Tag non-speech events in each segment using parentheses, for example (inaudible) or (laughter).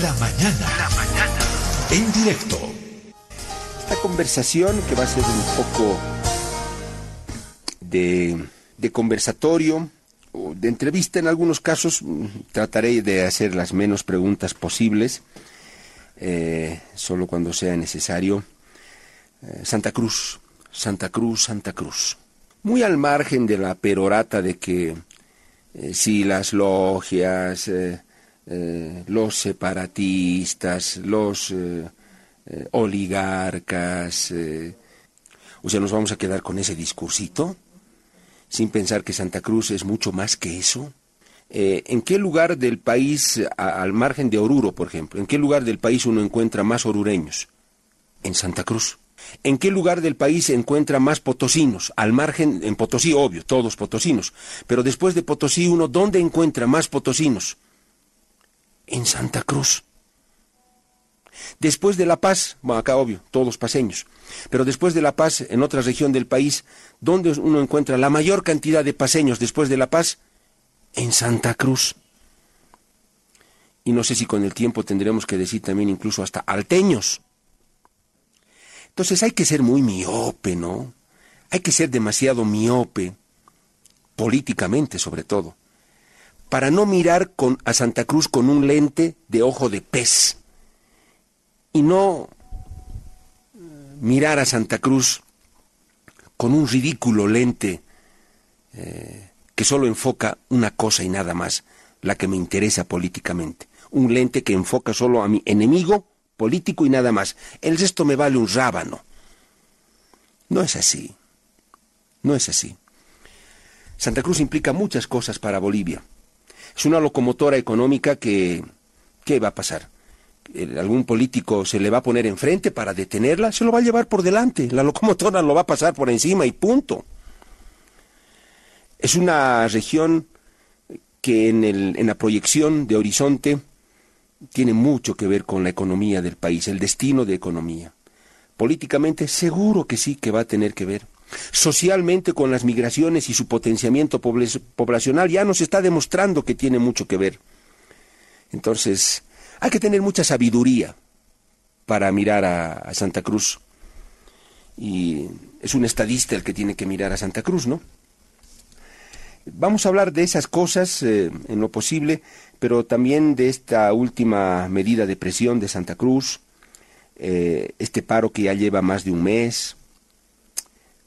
La mañana. La mañana. En directo. Esta conversación que va a ser un poco de, de conversatorio o de entrevista en algunos casos, mm, trataré de hacer las menos preguntas posibles, eh, solo cuando sea necesario. Eh, Santa Cruz, Santa Cruz, Santa Cruz. Muy al margen de la perorata de que eh, si las logias, eh, los separatistas, los oligarcas, o sea, nos vamos a quedar con ese discursito, sin pensar que Santa Cruz es mucho más que eso. ¿En qué lugar del país, al margen de Oruro, por ejemplo, en qué lugar del país uno encuentra más orureños? En Santa Cruz. ¿En qué lugar del país se encuentra más potosinos? Al margen, en Potosí, obvio, todos potosinos. Pero después de Potosí, uno, ¿dónde encuentra más potosinos? En Santa Cruz. Después de La Paz, bueno, acá obvio, todos paseños. Pero después de La Paz, en otra región del país, ¿dónde uno encuentra la mayor cantidad de paseños después de La Paz? En Santa Cruz. Y no sé si con el tiempo tendremos que decir también incluso hasta alteños. Entonces hay que ser muy miope, ¿no? Hay que ser demasiado miope, políticamente sobre todo, para no mirar a Santa Cruz con un lente de ojo de pez y no mirar a Santa Cruz con un ridículo lente eh, que solo enfoca una cosa y nada más, la que me interesa políticamente. Un lente que enfoca solo a mi enemigo político y nada más. El resto me vale un rábano. No es así. No es así. Santa Cruz implica muchas cosas para Bolivia. Es una locomotora económica que... ¿Qué va a pasar? ¿Algún político se le va a poner enfrente para detenerla? Se lo va a llevar por delante. La locomotora lo va a pasar por encima y punto. Es una región que en, el, en la proyección de horizonte tiene mucho que ver con la economía del país, el destino de economía. Políticamente seguro que sí que va a tener que ver. Socialmente con las migraciones y su potenciamiento poblacional ya nos está demostrando que tiene mucho que ver. Entonces, hay que tener mucha sabiduría para mirar a, Santa Cruz. Y es un estadista el que tiene que mirar a Santa Cruz, ¿no? Vamos a hablar de esas cosas eh, en lo posible, pero también de esta última medida de presión de Santa Cruz, eh, este paro que ya lleva más de un mes.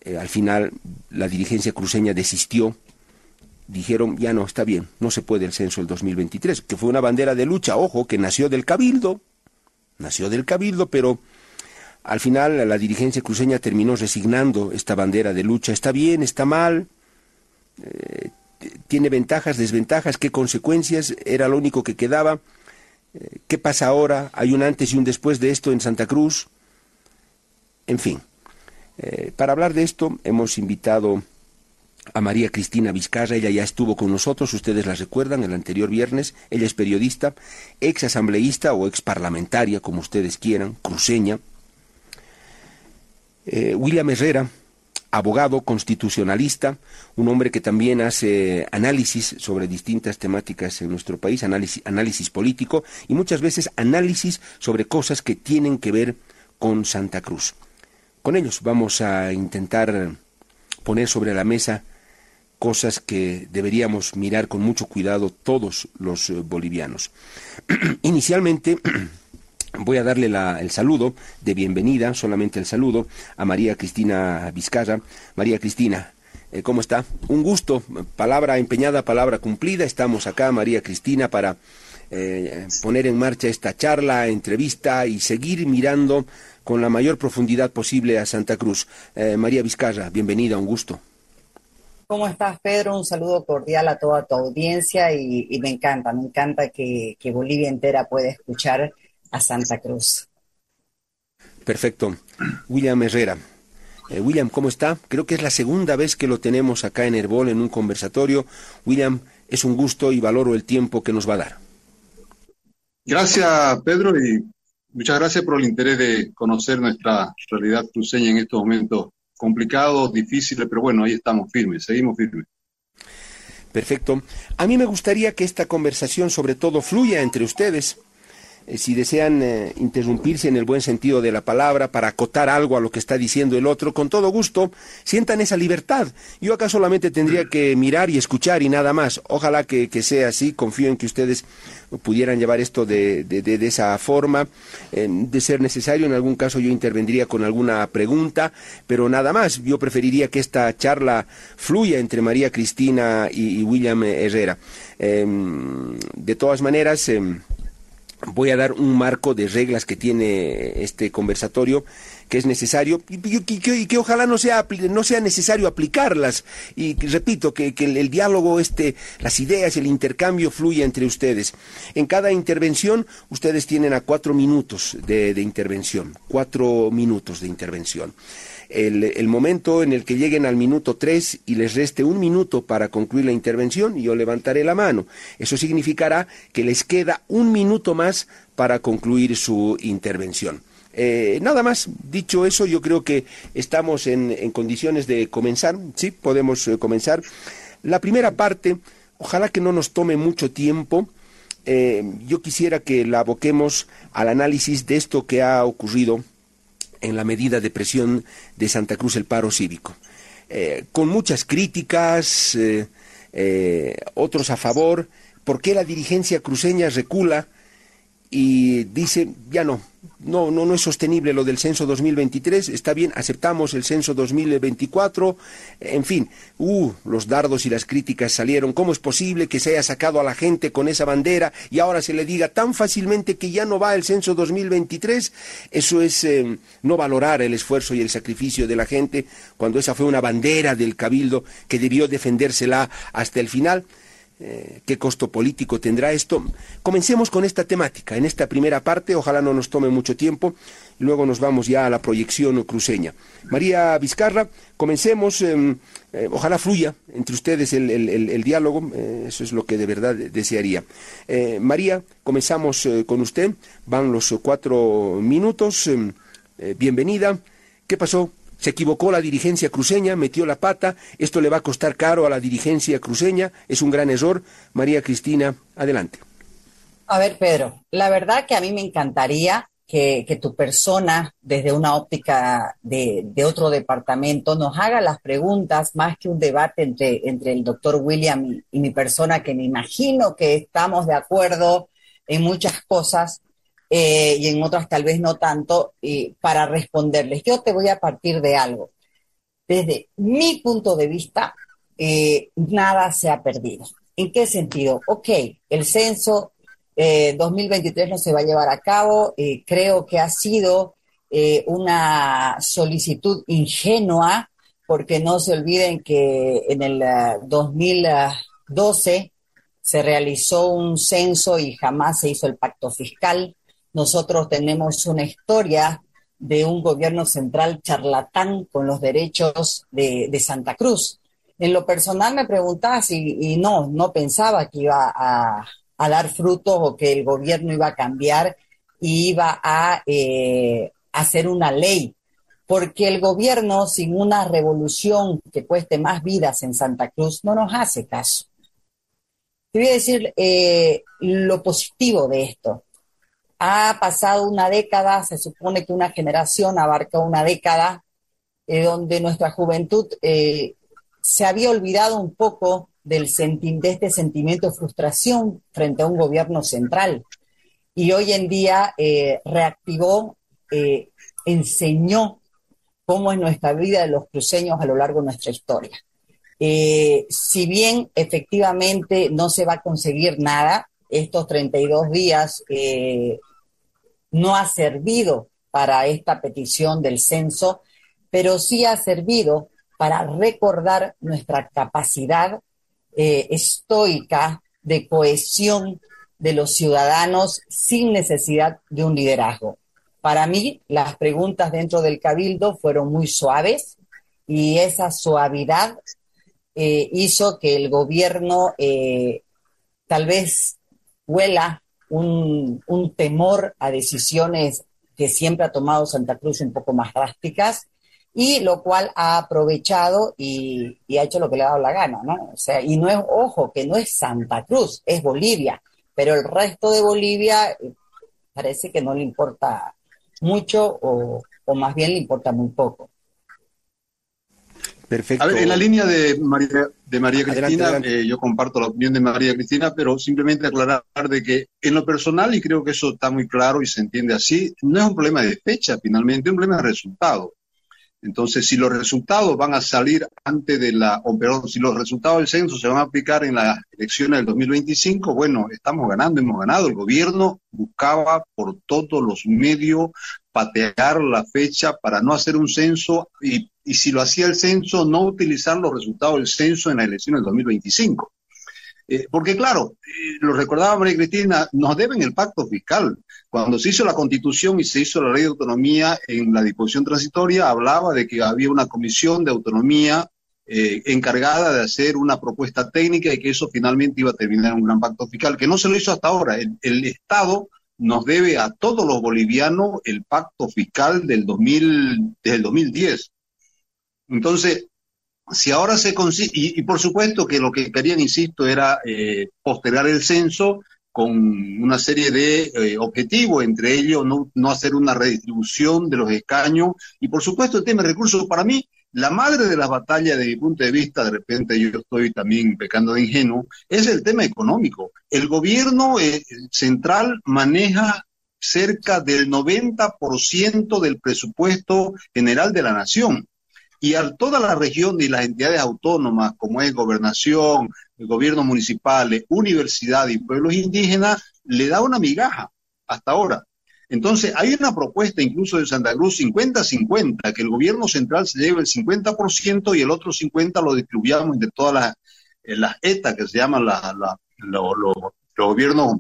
Eh, al final la dirigencia cruceña desistió. Dijeron, ya no, está bien, no se puede el censo del 2023, que fue una bandera de lucha, ojo, que nació del cabildo, nació del cabildo, pero al final la dirigencia cruceña terminó resignando esta bandera de lucha. Está bien, está mal, eh, tiene ventajas, desventajas, qué consecuencias, era lo único que quedaba. Eh, ¿Qué pasa ahora? ¿Hay un antes y un después de esto en Santa Cruz? En fin, eh, para hablar de esto hemos invitado a María Cristina Vizcarra, ella ya estuvo con nosotros, ustedes la recuerdan, el anterior viernes, ella es periodista, ex asambleísta o ex parlamentaria, como ustedes quieran, cruceña. William Herrera, abogado constitucionalista, un hombre que también hace análisis sobre distintas temáticas en nuestro país, análisis político y muchas veces análisis sobre cosas que tienen que ver con Santa Cruz. Con ellos vamos a intentar poner sobre la mesa cosas que deberíamos mirar con mucho cuidado todos los bolivianos. (clears throat) Inicialmente (clears throat) Voy a darle el saludo de bienvenida, solamente el saludo, a María Cristina Vizcarra. María Cristina, eh, ¿cómo está? Un gusto, palabra empeñada, palabra cumplida. Estamos acá, María Cristina, para eh, poner en marcha esta charla, entrevista y seguir mirando con la mayor profundidad posible a Santa Cruz. Eh, María Vizcarra, bienvenida, un gusto. ¿Cómo estás, Pedro? Un saludo cordial a toda tu audiencia y, me encanta, me encanta que, que Bolivia entera pueda escuchar a Santa Cruz. Perfecto. William Herrera. Eh, William, ¿cómo está? Creo que es la segunda vez que lo tenemos acá en Herbol en un conversatorio. William, es un gusto y valoro el tiempo que nos va a dar. Gracias, Pedro, y muchas gracias por el interés de conocer nuestra realidad cruceña en estos momentos complicados, difíciles, pero bueno, ahí estamos firmes, seguimos firmes. Perfecto. A mí me gustaría que esta conversación sobre todo fluya entre ustedes si desean eh, interrumpirse en el buen sentido de la palabra para acotar algo a lo que está diciendo el otro, con todo gusto, sientan esa libertad. Yo acá solamente tendría que mirar y escuchar y nada más. Ojalá que, sea así. Confío en que ustedes pudieran llevar esto de, de, esa forma. de ser necesario, en algún caso yo intervendría con alguna pregunta, pero nada más. Yo preferiría que esta charla fluya entre María Cristina y, y William Herrera. Em, de todas maneras, em, voy a dar un marco de reglas que tiene este conversatorio que es necesario y, que, ojalá no sea no sea necesario aplicarlas. Y repito que, el, diálogo este las ideas el intercambio fluya entre ustedes. En cada intervención ustedes tienen a cuatro minutos de intervención cuatro minutos de intervención el, momento en el que lleguen al minuto 3 y les reste un minuto para concluir la intervención, yo levantaré la mano. Eso significará que les queda un minuto más para concluir su intervención. Eh, nada más, dicho eso, yo creo que estamos en, condiciones de comenzar, sí, podemos eh, comenzar. La primera parte, ojalá que no nos tome mucho tiempo, eh, yo quisiera que la aboquemos al análisis de esto que ha ocurrido en la medida de presión de Santa Cruz el paro cívico. Eh, con muchas críticas, eh, eh, otros a favor, ¿por qué la dirigencia cruceña recula y dice, ya no, no, no, no es sostenible lo del censo 2023, está bien, aceptamos el censo 2024, en fin, uh, los dardos y las críticas salieron, ¿cómo es posible que se haya sacado a la gente con esa bandera y ahora se le diga tan fácilmente que ya no va el censo 2023? Eso es eh, no valorar el esfuerzo y el sacrificio de la gente cuando esa fue una bandera del cabildo que debió defendérsela hasta el final. Eh, qué costo político tendrá esto. Comencemos con esta temática, en esta primera parte, ojalá no nos tome mucho tiempo, luego nos vamos ya a la proyección cruceña. María Vizcarra, comencemos, em, eh, ojalá fluya entre ustedes el, diálogo, eh, eso es lo que de verdad desearía. María, comenzamos con usted, van los cuatro minutos, em, bienvenida, ¿qué pasó? Se equivocó la dirigencia cruceña, metió la pata, esto le va a costar caro a la dirigencia cruceña, es un gran error. María Cristina, adelante. A ver, Pedro, la verdad que a mí me encantaría que, tu persona, desde una óptica de, otro departamento, nos haga las preguntas más que un debate entre, entre el doctor William y mi persona, que me imagino que estamos de acuerdo en muchas cosas, eh, y en otras tal vez no tanto, para responderles. Yo te voy a partir de algo. Desde mi punto de vista, eh, nada se ha perdido. ¿En qué sentido? Ok, el censo 2023 eh, no se va a llevar a cabo. creo que ha sido una solicitud ingenua, porque no se olviden que en el 2012 se realizó un censo y jamás se hizo el pacto fiscal. Nosotros tenemos una historia de un gobierno central charlatán con los derechos de, Santa Cruz. En lo personal me preguntaba si, y no, no pensaba que iba a, dar frutos o que el gobierno iba a cambiar y iba a eh, hacer una ley, porque el gobierno sin una revolución que cueste más vidas en Santa Cruz no nos hace caso. Te voy a decir eh, lo positivo de esto ha pasado una década, se supone que una generación abarca una década, eh, donde nuestra juventud eh, se había olvidado un poco del de este sentimiento de frustración frente a un gobierno central. Y hoy en día eh, reactivó, enseñó cómo es nuestra vida de los cruceños a lo largo de nuestra historia. si bien efectivamente no se va a conseguir nada, estos 32 días no ha servido para esta petición del censo, pero sí ha servido para recordar nuestra capacidad eh, estoica de cohesión de los ciudadanos sin necesidad de un liderazgo. Para mí, las preguntas dentro del cabildo fueron muy suaves y esa suavidad eh, hizo que el gobierno tal vez huela un, temor a decisiones que siempre ha tomado Santa Cruz un poco más drásticas, y lo cual ha aprovechado y, ha hecho lo que le ha dado la gana, ¿no? O sea, y no es, ojo, que no es Santa Cruz, es Bolivia, pero el resto de Bolivia, parece que no le importa mucho o, más bien le importa muy poco. Perfecto. A ver, en la línea de María, de María Cristina, eh, yo comparto la opinión de María Cristina, pero simplemente aclarar de que en lo personal, y creo que eso está muy claro y se entiende así, no es un problema de fecha finalmente, es un problema de resultado. Entonces, si los resultados van a salir antes de la, o perdón, si los resultados del censo se van a aplicar en las elecciones del 2025, bueno, estamos ganando, hemos ganado. El gobierno buscaba por todos los medios patear la fecha para no hacer un censo y, y si lo hacía el censo, no utilizar los resultados del censo en las elecciones del 2025. Eh, porque claro, eh, lo recordaba María Cristina, nos deben el pacto fiscal. Cuando se hizo la constitución y se hizo la ley de autonomía en la disposición transitoria, hablaba de que había una comisión de autonomía eh, encargada de hacer una propuesta técnica y que eso finalmente iba a terminar en un gran pacto fiscal, que no se lo hizo hasta ahora. El, Estado nos debe a todos los bolivianos el pacto fiscal del 2000, desde el 2010. Entonces, si ahora se consigue, y, por supuesto que lo que querían, insisto, era eh, postergar el censo con una serie de eh, objetivos, entre ellos no, no, hacer una redistribución de los escaños, y por supuesto el tema de recursos, para mí, la madre de la batalla, de mi punto de vista, de repente yo estoy también pecando de ingenuo, es el tema económico. El gobierno eh, central maneja cerca del 90% del presupuesto general de la nación y a toda la región y las entidades autónomas, como es gobernación, gobiernos municipales, universidad y pueblos indígenas, le da una migaja hasta ahora. Entonces, hay una propuesta incluso de Santa Cruz 50-50, que el gobierno central se lleve el 50% y el otro 50% lo distribuyamos entre todas las, eh, las ETA, que se llaman los gobiernos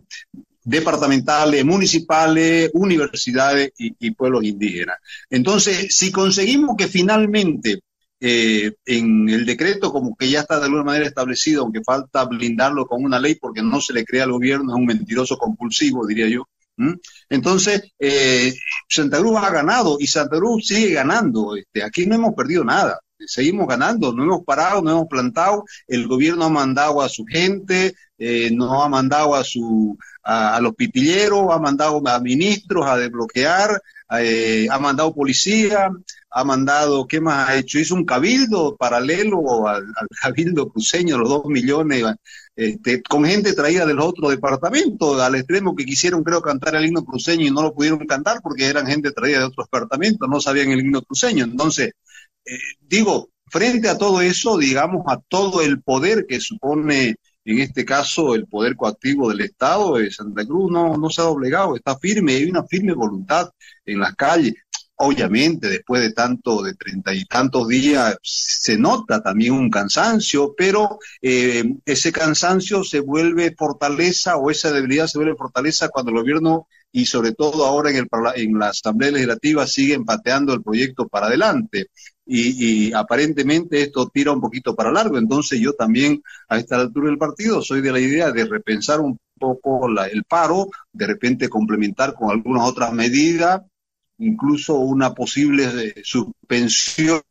departamentales, municipales, universidades y, pueblos indígenas. Entonces, si conseguimos que finalmente eh, en el decreto como que ya está de alguna manera establecido, aunque falta blindarlo con una ley porque no se le crea al gobierno, es un mentiroso compulsivo, diría yo. Entonces, eh, Santa Cruz ha ganado y Santa Cruz sigue ganando. Este, aquí no hemos perdido nada seguimos ganando, no hemos parado, no hemos plantado, el gobierno ha mandado a su gente, eh, no ha mandado a su a, los pitilleros, ha mandado a ministros a desbloquear, eh, ha mandado policía, ha mandado, ¿qué más ha hecho? Hizo un cabildo paralelo al, (laughs) cabildo cruceño, los dos millones, este, con gente traída de los otros departamentos, al extremo que quisieron, creo, cantar el himno cruceño y no lo pudieron cantar porque eran gente traída de otros departamentos, no sabían el himno cruceño. Entonces, eh, digo, frente a todo eso, digamos, a todo el poder que supone en este caso el poder coactivo del Estado, de Santa Cruz no, no se ha doblegado, está firme, hay una firme voluntad en las calles. Obviamente, después de tanto, de treinta y tantos días, se nota también un cansancio, pero eh, ese cansancio se vuelve fortaleza o esa debilidad se vuelve fortaleza cuando el gobierno y sobre todo ahora en, el, en la Asamblea Legislativa sigue pateando el proyecto para adelante y, aparentemente esto tira un poquito para largo. Entonces yo también a esta altura del partido soy de la idea de repensar un poco el paro, de repente complementar con algunas otras medidas, incluso una posible eh, suspensión.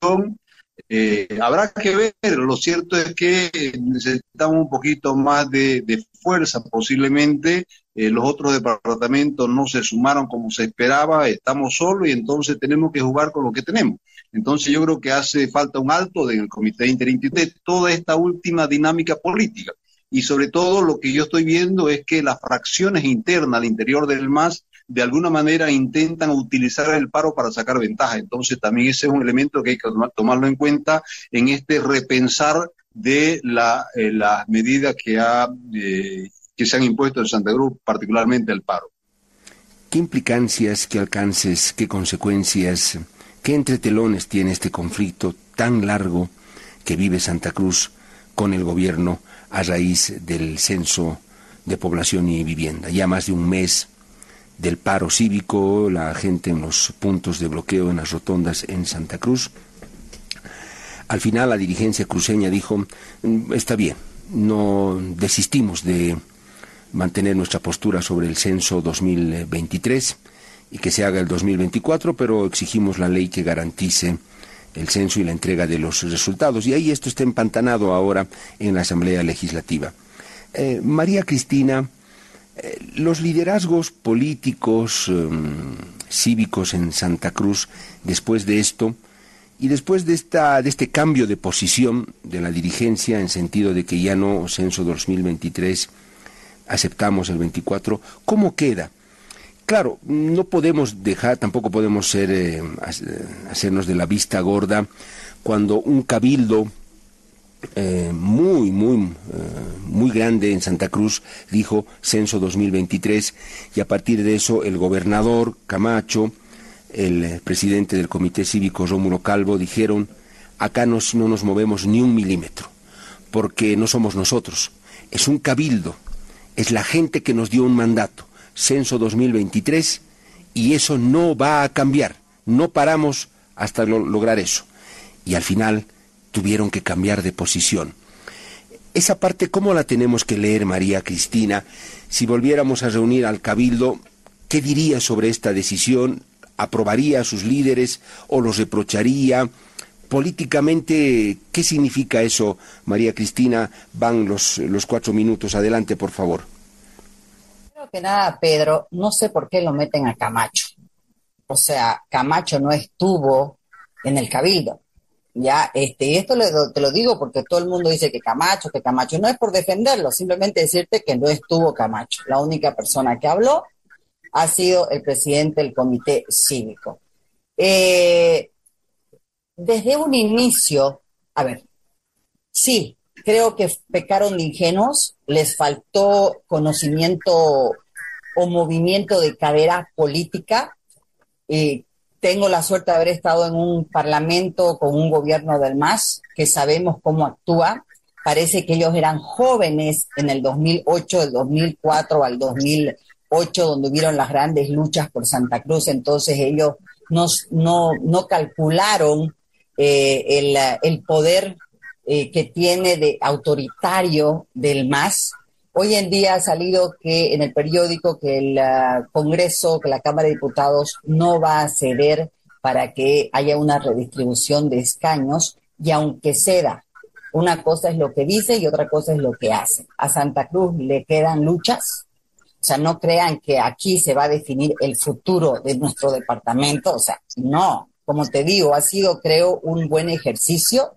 Eh, habrá que ver, lo cierto es que necesitamos un poquito más de, fuerza posiblemente, eh, los otros departamentos no se sumaron como se esperaba, estamos solos y entonces tenemos que jugar con lo que tenemos. Entonces yo creo que hace falta un alto en el Comité Interinstitucional de toda esta última dinámica política. Y sobre todo lo que yo estoy viendo es que las fracciones internas al interior del MAS de alguna manera intentan utilizar el paro para sacar ventaja. Entonces también ese es un elemento que hay que tomarlo en cuenta en este repensar de la, eh, las medidas que, ha, eh, que se han impuesto en Santa Cruz, particularmente el paro. ¿Qué implicancias, qué alcances, qué consecuencias ¿Qué entretelones tiene este conflicto tan largo que vive Santa Cruz con el gobierno a raíz del censo de población y vivienda? Ya más de un mes del paro cívico, la gente en los puntos de bloqueo en las rotondas en Santa Cruz. Al final la dirigencia cruceña dijo, mm, está bien, no desistimos de mantener nuestra postura sobre el censo 2023 y que se haga el 2024, pero exigimos la ley que garantice el censo y la entrega de los resultados. Y ahí esto está empantanado ahora en la Asamblea Legislativa. Eh, María Cristina Eh, los liderazgos políticos, em, cívicos en Santa Cruz, después de esto, y después de, esta, de este cambio de posición de la dirigencia, en sentido de que ya no censo 2023, aceptamos el 24, ¿cómo queda? Claro, no podemos dejar, tampoco podemos ser, eh, hacernos de la vista gorda cuando un cabildo eh, muy, muy, eh, muy grande en Santa Cruz dijo censo 2023 y a partir de eso el gobernador Camacho, el presidente del Comité Cívico Rómulo Calvo dijeron acá no nos movemos ni un milímetro porque no somos nosotros, es un cabildo, es la gente que nos dio un mandato censo 2023 y eso no va a cambiar. No paramos hasta lograr eso. Y al final tuvieron que cambiar de posición. Esa parte, ¿cómo la tenemos que leer, María Cristina? Si volviéramos a reunir al Cabildo, ¿qué diría sobre esta decisión? ¿Aprobaría a sus líderes o los reprocharía? Políticamente, ¿qué significa eso, María Cristina? Van los, los cuatro minutos. Adelante, por favor que nada, Pedro, no sé por qué lo meten a Camacho. O sea, Camacho no estuvo en el cabildo. Ya, este, y esto te lo digo porque todo el mundo dice que Camacho, que Camacho, no es por defenderlo, simplemente decirte que no estuvo Camacho. La única persona que habló ha sido el presidente del comité cívico. Eh, desde un inicio, a ver, sí, creo que pecaron de ingenuos, les faltó conocimiento o movimiento de cadera política. Eh, tengo la suerte de haber estado en un parlamento con un gobierno del MAS, que sabemos cómo actúa. Parece que ellos eran jóvenes en el 2008, del 2004 al 2008, donde hubieron las grandes luchas por Santa Cruz. Entonces ellos no, no, no calcularon eh, el, el, poder eh, que tiene de autoritario del MAS. Hoy en día ha salido que en el periódico que el ah, Congreso, que la Cámara de Diputados no va a ceder para que haya una redistribución de escaños y aunque ceda, una cosa es lo que dice y otra cosa es lo que hace. A Santa Cruz le quedan luchas, o sea, no crean que aquí se va a definir el futuro de nuestro departamento, o sea, no, como te digo, ha sido creo un buen ejercicio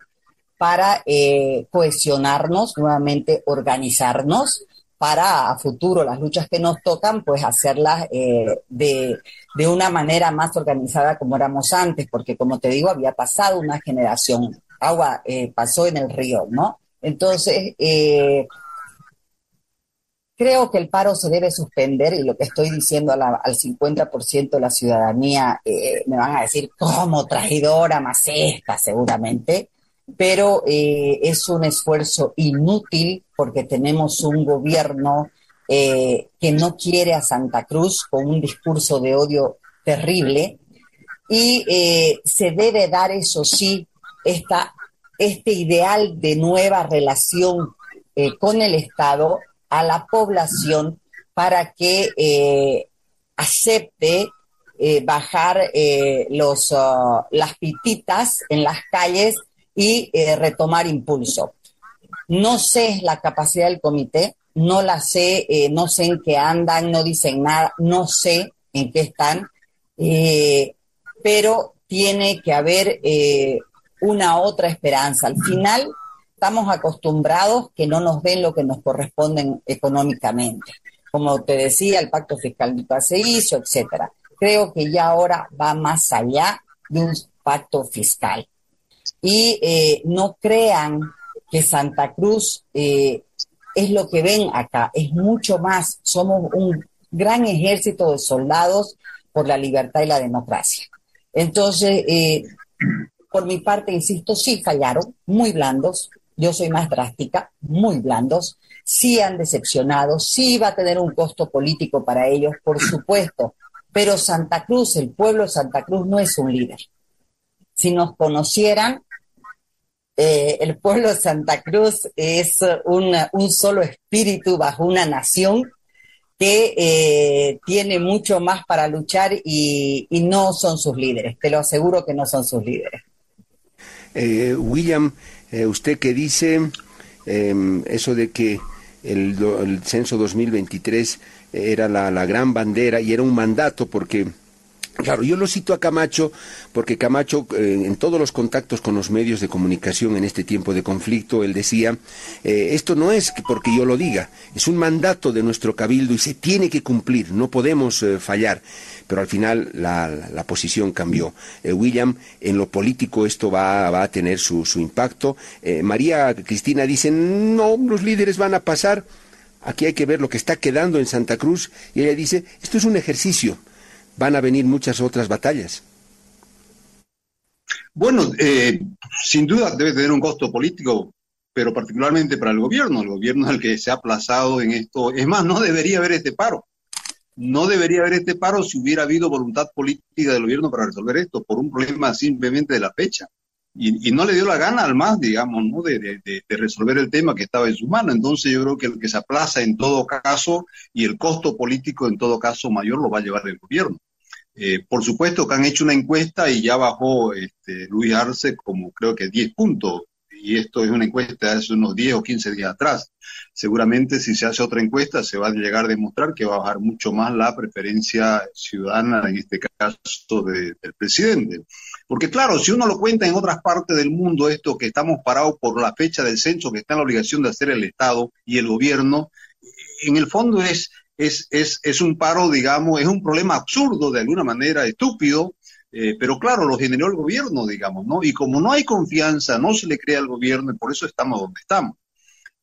para eh, cohesionarnos, nuevamente organizarnos para a futuro. Las luchas que nos tocan, pues hacerlas eh, de, de, una manera más organizada como éramos antes, porque como te digo, había pasado una generación, agua eh, pasó en el río, ¿no? Entonces, eh, creo que el paro se debe suspender y lo que estoy diciendo al 50% de la ciudadanía me van a decir, como traidora, más esta, seguramente pero eh, es un esfuerzo inútil porque tenemos un gobierno eh, que no quiere a Santa Cruz con un discurso de odio terrible y eh, se debe dar, eso sí, esta, este ideal de nueva relación con el Estado a la población para que acepte bajar los, uh, las pititas en las calles y eh, retomar impulso. No sé la capacidad del comité, no la sé, eh, no sé en qué andan, no dicen nada, no sé en qué están, eh, pero tiene que haber una otra esperanza. Al final estamos acostumbrados que no nos den lo que nos corresponde económicamente. Como te decía, el pacto fiscal nunca se hizo, etcétera. Creo que ya ahora va más allá de un pacto fiscal y eh, no crean que Santa Cruz eh, es lo que ven acá, es mucho más. Somos un gran ejército de soldados por la libertad y la democracia. Entonces, eh, por mi parte, insisto, sí fallaron, muy blandos. Yo soy más drástica, muy blandos. Sí han decepcionado, sí va a tener un costo político para ellos, por supuesto. Pero Santa Cruz, el pueblo de Santa Cruz no es un líder. Si nos conocieran, eh, el pueblo de Santa Cruz es un solo espíritu bajo una nación que eh, tiene mucho más para luchar y, no son sus líderes. Te lo aseguro que no son sus líderes. Eh, William, usted que dice em, eso de que el, el, censo 2023 era la, la gran bandera y era un mandato porque Claro, yo lo cito a Camacho porque Camacho, eh, en todos los contactos con los medios de comunicación en este tiempo de conflicto, él decía, eh, esto no es porque yo lo diga, es un mandato de nuestro cabildo y se tiene que cumplir, no podemos eh, fallar. Pero al final la, posición cambió. William, en lo político esto va, va a tener su, su impacto. María Cristina dice, no, los líderes van a pasar. Aquí hay que ver lo que está quedando en Santa Cruz. Y ella dice, esto es un ejercicio van a venir muchas otras batallas. Bueno, eh, sin duda debe tener un costo político, pero particularmente para el gobierno. El gobierno el que se ha aplazado en esto. Es más, no debería haber este paro. No debería haber este paro si hubiera habido voluntad política del gobierno para resolver esto, por un problema simplemente de la fecha. Y, no le dio la gana al MAS, digamos, ¿no? De, de, resolver el tema que estaba en su mano. Entonces yo creo que el que se aplaza en todo caso y el costo político en todo caso mayor lo va a llevar el gobierno. Eh, por supuesto que han hecho una encuesta y ya bajó este, Luis Arce como creo que 10 puntos. Y esto es una encuesta de hace unos 10 o 15 días atrás. Seguramente si se hace otra encuesta se va a llegar a demostrar que va a bajar mucho más la preferencia ciudadana, en este caso del presidente. Porque claro, si uno lo cuenta en otras partes del mundo, esto que estamos parados por la fecha del censo que está en la obligación de hacer el Estado y el gobierno, en el fondo es es, es, es un paro, digamos, es un problema absurdo, de alguna manera estúpido, eh, pero claro, lo generó el gobierno, digamos, ¿no? Y como no hay confianza, no se le crea al gobierno y por eso estamos donde estamos.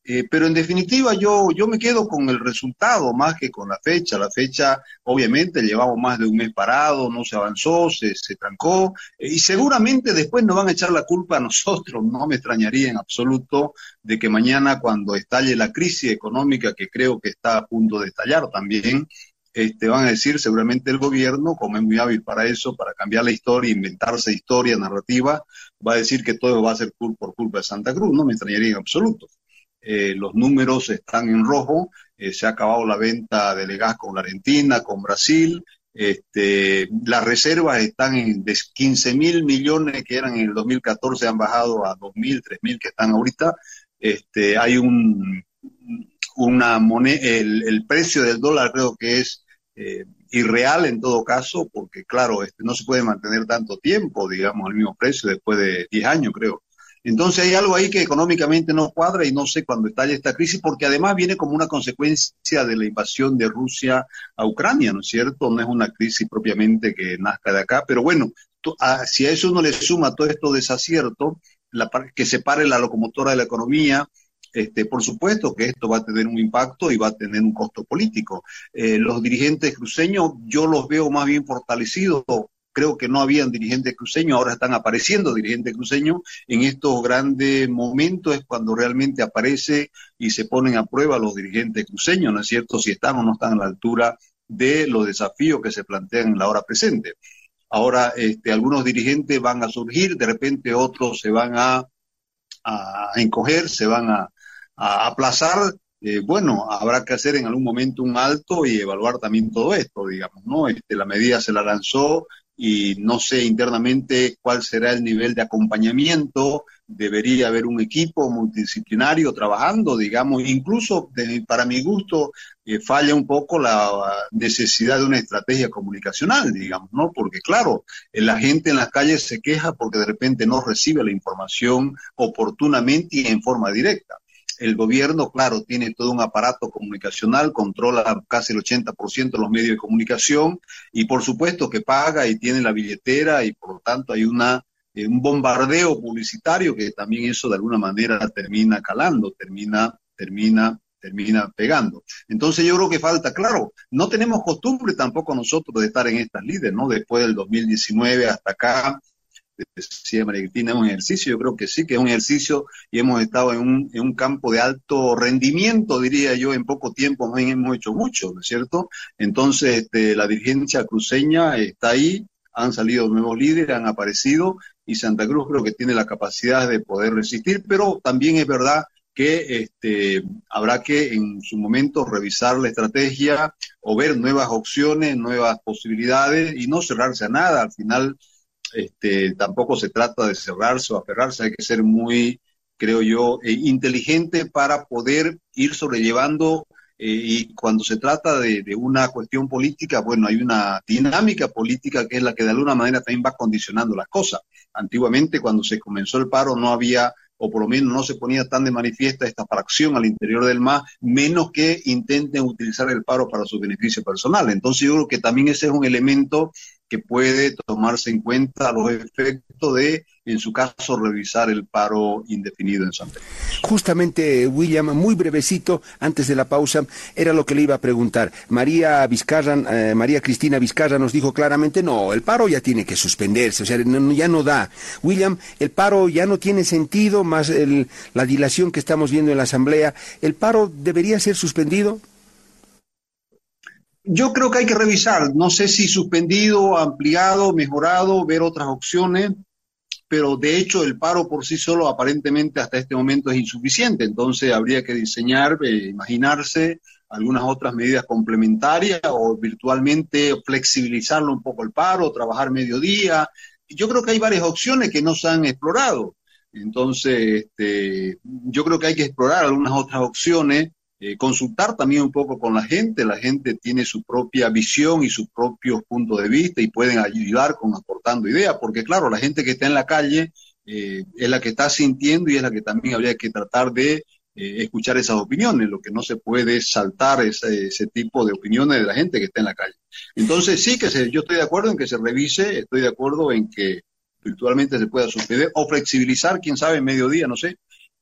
Eh, pero en definitiva yo, yo me quedo con el resultado más que con la fecha. La fecha, obviamente, llevamos más de un mes parado, no se avanzó, se, se trancó, eh, y seguramente después nos van a echar la culpa a nosotros. No me extrañaría en absoluto de que mañana, cuando estalle la crisis económica, que creo que está a punto de estallar también, este, van a decir seguramente el gobierno, como es muy hábil para eso, para cambiar la historia, inventarse historia, narrativa, va a decir que todo va a ser por culpa de Santa Cruz. No me extrañaría en absoluto. Eh, los números están en rojo, eh, se ha acabado la venta de gas con la Argentina, con Brasil, este, las reservas están en de 15 mil millones que eran en el 2014, han bajado a 2 mil, 3 mil que están ahorita. Este, hay un, una moneda, el, precio del dólar creo que es eh, irreal en todo caso, porque claro, este, no se puede mantener tanto tiempo, digamos, al mismo precio después de 10 años, creo. Entonces hay algo ahí que económicamente no cuadra y no sé cuándo estalle esta crisis, porque además viene como una consecuencia de la invasión de Rusia a Ucrania, ¿no es cierto? No es una crisis propiamente que nazca de acá, pero bueno, si a eso uno le suma todo esto desacierto, la, que separe la locomotora de la economía, este, por supuesto que esto va a tener un impacto y va a tener un costo político. Eh, los dirigentes cruceños yo los veo más bien fortalecidos creo que no habían dirigentes cruceños, ahora están apareciendo dirigentes cruceños. En estos grandes momentos es cuando realmente aparece y se ponen a prueba los dirigentes cruceños, ¿no es cierto? Si están o no están a la altura de los desafíos que se plantean en la hora presente. Ahora, este, algunos dirigentes van a surgir, de repente otros se van a, encoger, se van a, aplazar. Eh, bueno, habrá que hacer en algún momento un alto y evaluar también todo esto, digamos, ¿no? Este, la medida se la lanzó y no sé internamente cuál será el nivel de acompañamiento. Debería haber un equipo multidisciplinario trabajando, digamos, incluso para mi gusto eh, falla un poco la necesidad de una estrategia comunicacional, digamos, ¿no? Porque claro, la gente en las calles se queja porque de repente no recibe la información oportunamente y en forma directa. El gobierno, claro, tiene todo un aparato comunicacional, controla casi el 80% de los medios de comunicación y por supuesto que paga y tiene la billetera y por lo tanto hay una, eh, un bombardeo publicitario que también eso de alguna manera termina calando, termina, termina termina pegando. Entonces yo creo que falta, claro, no tenemos costumbre tampoco nosotros de estar en estas líderes, ¿no? Después del 2019 hasta acá, decía María Cristina, es un ejercicio, yo creo que sí, que es un ejercicio y hemos estado en un, en un campo de alto rendimiento, diría yo, en poco tiempo hemos hecho mucho, ¿no es cierto? Entonces, este, la dirigencia cruceña está ahí, han salido nuevos líderes, han aparecido y Santa Cruz creo que tiene la capacidad de poder resistir, pero también es verdad que este, habrá que en su momento revisar la estrategia o ver nuevas opciones, nuevas posibilidades y no cerrarse a nada. Al final, este, tampoco se trata de cerrarse o aferrarse, hay que ser muy, creo yo, eh, inteligente para poder ir sobrellevando y cuando se trata de, de, una cuestión política, bueno, hay una dinámica política que es la que de alguna manera también va condicionando las cosas. Antiguamente, cuando se comenzó el paro, no había o por lo menos no se ponía tan de manifiesta esta fracción al interior del MAS, menos que intenten utilizar el paro para su beneficio personal. Entonces yo creo que también ese es un elemento puede tomarse en cuenta los efectos de, en su caso, revisar el paro indefinido en San. Justamente, William, muy brevecito, antes de la pausa, era lo que le iba a preguntar. María Vizcarra, eh, María Cristina Vizcarra nos dijo claramente, no, el paro ya tiene que suspenderse, o sea, ya no da. William, el paro ya no tiene sentido, más la dilación que estamos viendo en la Asamblea, ¿el paro debería ser suspendido? Yo creo que hay que revisar, no sé si suspendido, ampliado, mejorado, ver otras opciones, pero de hecho el paro por sí solo aparentemente hasta este momento es insuficiente, entonces habría que diseñar, eh, imaginarse algunas otras medidas complementarias o virtualmente flexibilizarlo un poco el paro, trabajar mediodía. Yo creo que hay varias opciones que no se han explorado. Entonces, este, yo creo que hay que explorar algunas otras opciones eh, consultar también un poco con la gente. La gente tiene su propia visión y sus propios puntos de vista y pueden ayudar con aportando ideas, porque claro, la gente que está en la calle eh, es la que está sintiendo y es la que también habría que tratar de eh, escuchar esas opiniones. Lo que no se puede es saltar ese, tipo de opiniones de la gente que está en la calle. Entonces sí que se, yo estoy de acuerdo en que se revise, estoy de acuerdo en que virtualmente se pueda suspender o flexibilizar, quién sabe, mediodía, no sé,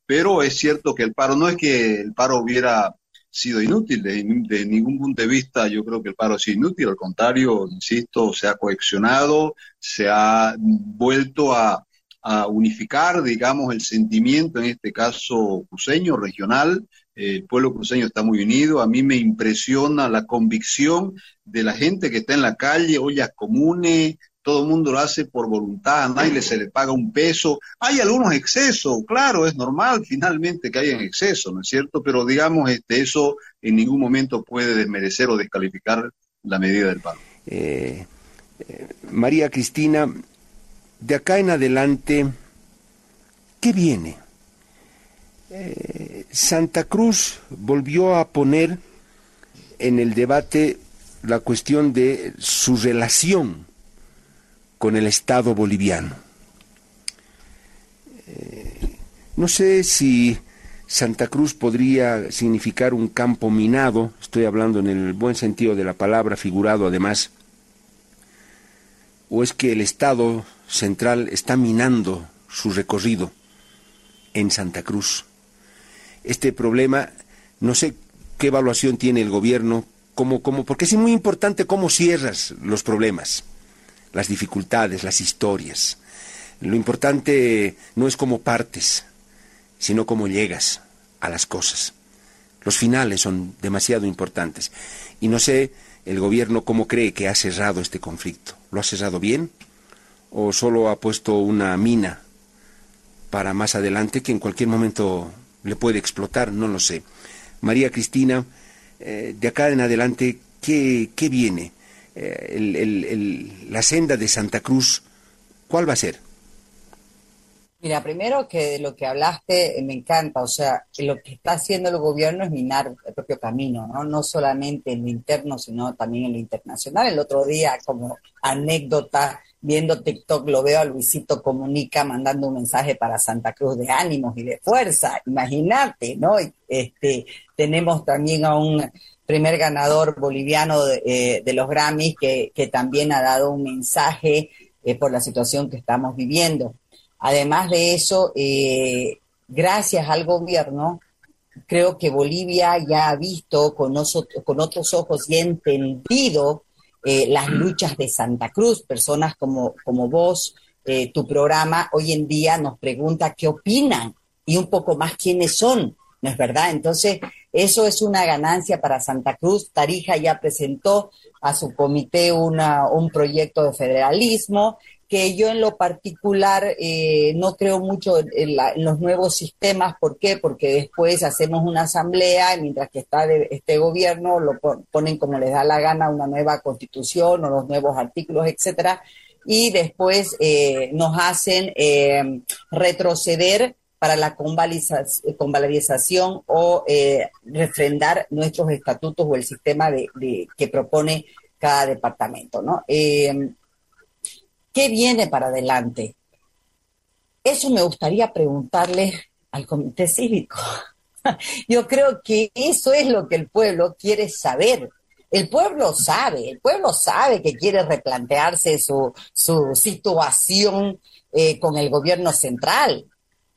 pero es cierto que el paro, no es que el paro hubiera sido inútil, de, ningún punto de vista yo creo que el paro sido inútil, al contrario, insisto, se ha coleccionado, se ha vuelto a, unificar, digamos, el sentimiento, en este caso cruceño, regional, el pueblo cruceño está muy unido, a mí me impresiona la convicción de la gente que está en la calle, ollas comunes, todo el mundo lo hace por voluntad, a nadie se le paga un peso. Hay algunos excesos, claro, es normal finalmente que haya exceso, ¿no es cierto? Pero digamos, este, eso en ningún momento puede desmerecer o descalificar la medida del pago. Eh, eh, María Cristina, de acá en adelante, ¿qué viene? Eh, Santa Cruz volvió a poner en el debate la cuestión de su relación con el Estado boliviano. Eh, no sé si Santa Cruz podría significar un campo minado, estoy hablando en el buen sentido de la palabra, figurado además, o es que el Estado central está minando su recorrido en Santa Cruz. Este problema, no sé qué evaluación tiene el gobierno, cómo, cómo, porque es muy importante cómo cierras los problemas las dificultades, las historias. Lo importante no es cómo partes, sino cómo llegas a las cosas. Los finales son demasiado importantes. Y no sé el gobierno cómo cree que ha cerrado este conflicto. ¿Lo ha cerrado bien? ¿O solo ha puesto una mina para más adelante que en cualquier momento le puede explotar? No lo sé. María Cristina, eh, de acá en adelante, ¿qué, qué viene? Eh, la senda de Santa Cruz, ¿cuál va a ser? Mira, primero que de lo que hablaste eh, me encanta, o sea, lo que está haciendo el gobierno es minar el propio camino, ¿no? No solamente en lo interno, sino también en lo internacional. El otro día, como anécdota, viendo TikTok, lo veo a Luisito Comunica mandando un mensaje para Santa Cruz de ánimos y de fuerza. Imagínate, ¿no? Este, tenemos también a un primer ganador boliviano de, eh, los Grammys, que, también ha dado un mensaje eh, por la situación que estamos viviendo. Además de eso, eh, gracias al gobierno, creo que Bolivia ya ha visto con, con otros ojos y entendido las luchas de Santa Cruz. Personas como, como vos, tu programa hoy en día nos pregunta qué opinan y un poco más quiénes son ¿no es verdad? Entonces, eso es una ganancia para Santa Cruz. Tarija ya presentó a su comité una, un proyecto de federalismo que yo en lo particular eh, no creo mucho en, los nuevos sistemas. ¿Por qué? Porque después hacemos una asamblea y mientras que está este gobierno lo ponen como les da la gana una nueva constitución o los nuevos artículos, etcétera, y después eh, nos hacen eh, retroceder para la convalarización o eh, refrendar nuestros estatutos o el sistema de, que propone cada departamento. ¿no? Eh, ¿Qué viene para adelante? Eso me gustaría preguntarle al comité cívico. (laughs) Yo creo que eso es lo que el pueblo quiere saber. El pueblo sabe, el pueblo sabe que quiere replantearse su, su situación eh, con el gobierno central.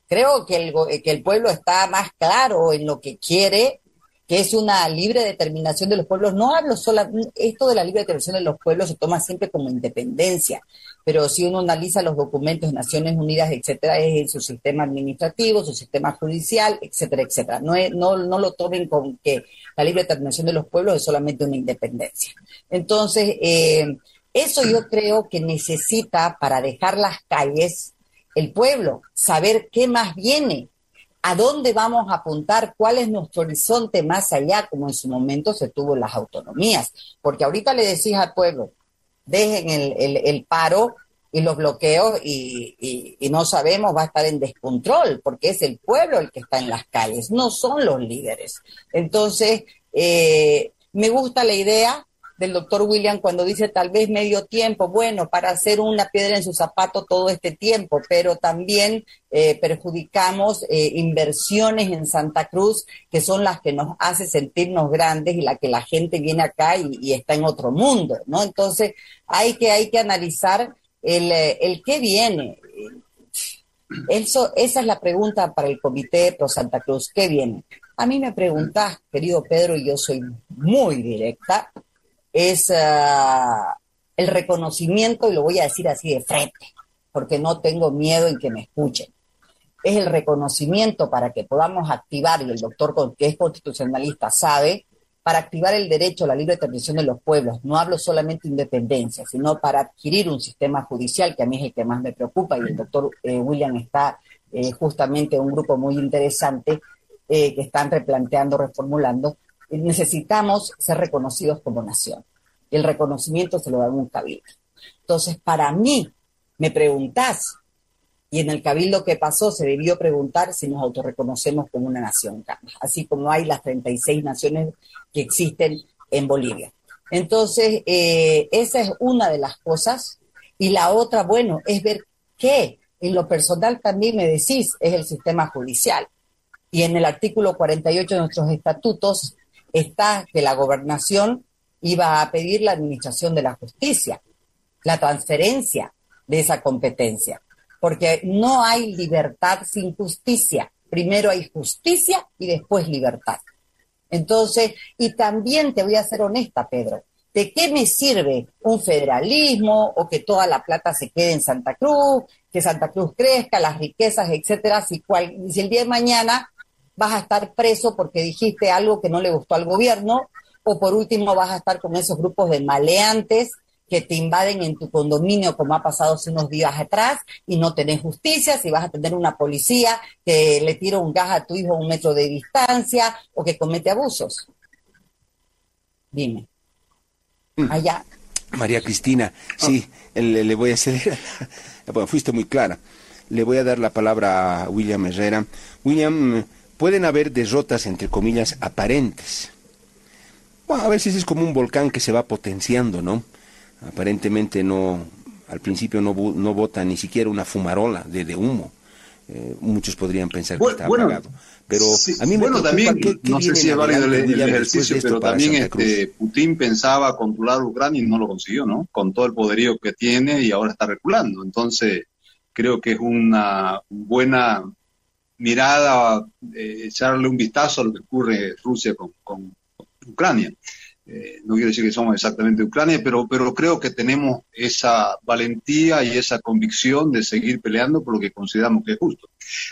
Creo que el, que el pueblo está más claro en lo que quiere que es una libre determinación de los pueblos. No hablo solo, esto de la libre determinación de los pueblos se toma siempre como independencia, pero si uno analiza los documentos de Naciones Unidas, etcétera, es en su sistema administrativo, su sistema judicial, etcétera, etcétera. No, no, no lo tomen con que la libre determinación de los pueblos es solamente una independencia. Entonces, eh, eso yo creo que necesita para dejar las calles el pueblo, saber qué más viene, a dónde vamos a apuntar, cuál es nuestro horizonte más allá, como en su momento se tuvo las autonomías. Porque ahorita le decís al pueblo, dejen el, paro y los bloqueos y, no sabemos, va a estar en descontrol, porque es el pueblo el que está en las calles, no son los líderes. Entonces, eh, me gusta la idea, del doctor William cuando dice tal vez medio tiempo, bueno, para hacer una piedra en su zapato todo este tiempo, pero también eh, perjudicamos eh, inversiones en Santa Cruz que son las que nos hace sentirnos grandes y la que la gente viene acá y, está en otro mundo, ¿no? Entonces hay que, hay que analizar el, eh, el qué viene. Eso, esa es la pregunta para el Comité Pro Santa Cruz. ¿Qué viene? A mí me preguntas, querido Pedro, y yo soy muy directa, es ah, el reconocimiento, y lo voy a decir así de frente, porque no tengo miedo en que me escuchen. Es el reconocimiento para que podamos activar, y el doctor que es constitucionalista sabe, para activar el derecho a la libre determinación de los pueblos. No hablo solamente de independencia, sino para adquirir un sistema judicial, que a mí es el que más me preocupa, y el doctor eh, William está eh, justamente un grupo muy interesante eh, que están replanteando, reformulando, necesitamos ser reconocidos como nación. El reconocimiento se lo da un cabildo. Entonces, para mí, me preguntás, y en el cabildo que pasó se debió preguntar si nos autorreconocemos como una nación, así como hay las 36 naciones que existen en Bolivia. Entonces, eh, esa es una de las cosas. Y la otra, bueno, es ver qué, en lo personal también me decís, es el sistema judicial. Y en el artículo 48 de nuestros estatutos está que la gobernación iba a pedir la administración de la justicia, la transferencia de esa competencia, porque no hay libertad sin justicia. Primero hay justicia y después libertad. Entonces, y también te voy a ser honesta, Pedro, ¿de qué me sirve un federalismo o que toda la plata se quede en Santa Cruz, que Santa Cruz crezca, las riquezas, etcétera, si, cual, si el día de mañana vas a estar preso porque dijiste algo que no le gustó al gobierno, o por último vas a estar con esos grupos de maleantes que te invaden en tu condominio, como ha pasado hace unos días atrás, y no tenés justicia, si vas a tener una policía que le tira un gas a tu hijo a un metro de distancia o que comete abusos. Dime. Mm. Allá. María Cristina, sí, le, le, voy a hacer, (laughs) bueno, fuiste muy clara. Le voy a dar la palabra a William Herrera. William, pueden haber derrotas, entre comillas, aparentes. Bueno, a veces es como un volcán que se va potenciando, ¿no? Aparentemente no, al principio no, no bota ni siquiera una fumarola de, humo. Eh, muchos podrían pensar que está apagado. Pero a mí me bueno, también, no sé si es válido el, ejercicio, pero también este, Putin pensaba controlar Ucrania y no lo consiguió, ¿no? Con todo el poderío que tiene y ahora está reculando. Entonces, creo que es una buena mirada, eh, echarle un vistazo a lo que ocurre Rusia con, Ucrania. Eh, no quiero decir que somos exactamente Ucrania, pero, pero creo que tenemos esa valentía y esa convicción de seguir peleando por lo que consideramos que es justo.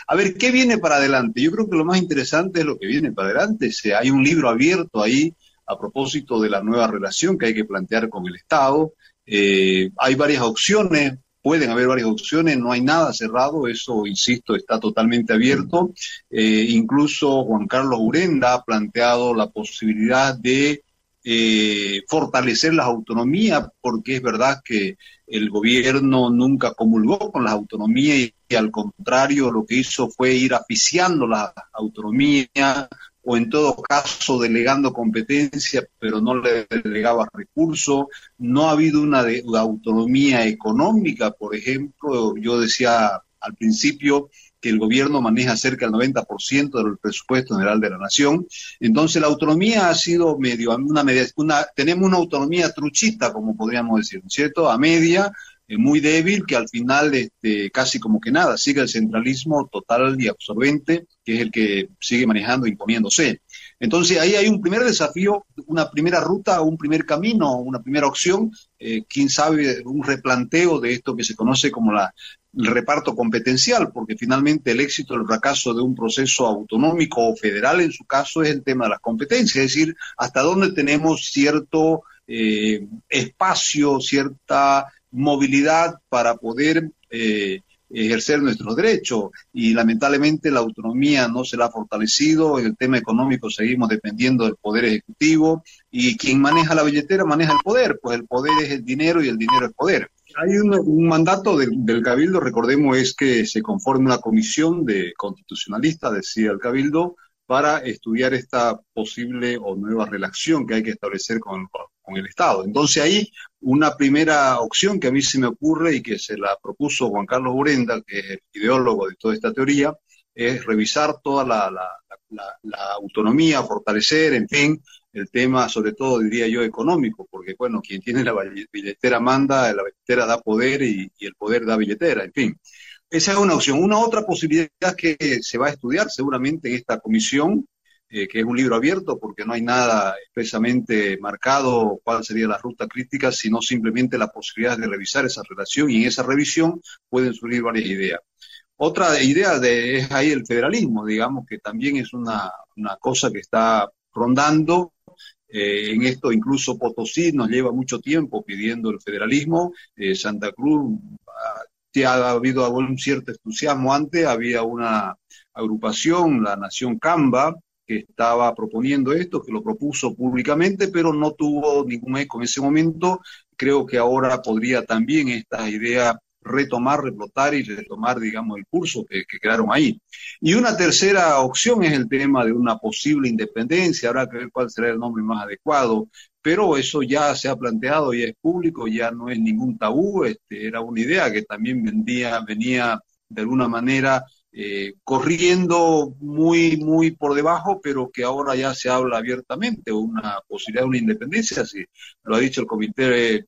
A ver, ¿qué viene para adelante? Yo creo que lo más interesante es lo que viene para adelante. hay un libro abierto ahí a propósito de la nueva relación que hay que plantear con el Estado. Eh, hay varias opciones pueden haber varias opciones, no hay nada cerrado, eso, insisto, está totalmente abierto. Eh, incluso Juan Carlos Urenda ha planteado la posibilidad de eh, fortalecer las autonomías, porque es verdad que el gobierno nunca comulgó con las autonomías y, al contrario lo que hizo fue ir aficiando las autonomías o en todo caso delegando competencia, pero no le delegaba recursos. No ha habido una, de, autonomía económica, por ejemplo. Yo decía al principio que el gobierno maneja cerca del 90% del presupuesto general de la nación. Entonces la autonomía ha sido medio, una media, una, tenemos una autonomía truchita, como podríamos decir, ¿cierto? A media, eh, muy débil, que al final este, casi como que nada, sigue el centralismo total y absorbente, que es el que sigue manejando, imponiéndose. Entonces ahí hay un primer desafío, una primera ruta, un primer camino, una primera opción, eh, quién sabe, un replanteo de esto que se conoce como la, el reparto competencial, porque finalmente el éxito o el fracaso de un proceso autonómico o federal en su caso es el tema de las competencias, es decir, hasta dónde tenemos cierto eh, espacio, cierta movilidad para poder eh, ejercer nuestros derechos y lamentablemente la autonomía no se la ha fortalecido, en el tema económico seguimos dependiendo del poder ejecutivo y quien maneja la billetera maneja el poder, pues el poder es el dinero y el dinero es poder. Hay un, mandato del, Cabildo, recordemos, es que se conforme una comisión de constitucionalistas, decía el Cabildo, para estudiar esta posible o nueva relación que hay que establecer con, el Estado. Entonces ahí una primera opción que a mí se me ocurre y que se la propuso Juan Carlos Urenda, que es el ideólogo de toda esta teoría, es revisar toda la, la autonomía, fortalecer, en fin, el tema, sobre todo diría yo, económico, porque bueno, quien tiene la billetera manda, la billetera da poder y, el poder da billetera, en fin. Esa es una opción. Una otra posibilidad que se va a estudiar seguramente en esta comisión, eh, que es un libro abierto porque no hay nada expresamente marcado cuál sería la ruta crítica, sino simplemente la posibilidad de revisar esa relación y en esa revisión pueden surgir varias ideas. Otra idea de, es ahí el federalismo, digamos, que también es una, una cosa que está rondando eh, en esto incluso Potosí nos lleva mucho tiempo pidiendo el federalismo. Eh, Santa Cruz ha, ha habido algún cierto entusiasmo antes, había una agrupación, la Nación Camba, que estaba proponiendo esto, que lo propuso públicamente, pero no tuvo ningún eco en ese momento. Creo que ahora podría también esta idea retomar, replotar y retomar, digamos, el curso que, quedaron ahí. Y una tercera opción es el tema de una posible independencia, habrá que ver cuál será el nombre más adecuado, pero eso ya se ha planteado, ya es público, ya no es ningún tabú, este, era una idea que también vendía, venía de alguna manera eh, corriendo muy, muy por debajo, pero que ahora ya se habla abiertamente, una posibilidad de una independencia, si lo ha dicho el comité eh,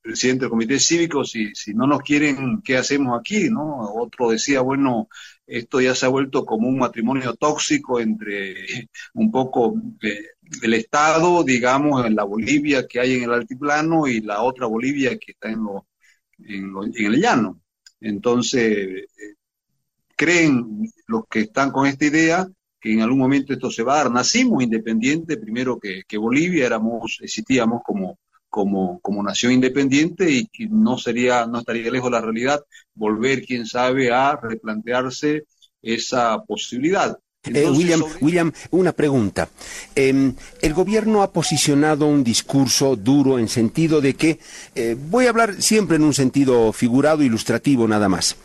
presidente del comité cívico, si, si no nos quieren, ¿qué hacemos aquí? ¿no? Otro decía, bueno, esto ya se ha vuelto como un matrimonio tóxico entre (laughs) un poco el Estado, digamos, en la Bolivia que hay en el altiplano y la otra Bolivia que está en, lo, en, el llano. Entonces, eh, creen los que están con esta idea que en algún momento esto se va a dar. Nacimos independientes, primero que, que Bolivia, éramos, existíamos como, como, como nación independiente y que no sería, no estaría lejos de la realidad volver, quién sabe, a replantearse esa posibilidad. Eh, William, William, una pregunta. Em, el gobierno ha posicionado un discurso duro en sentido de que, eh, voy a hablar siempre en un sentido figurado, ilustrativo nada más,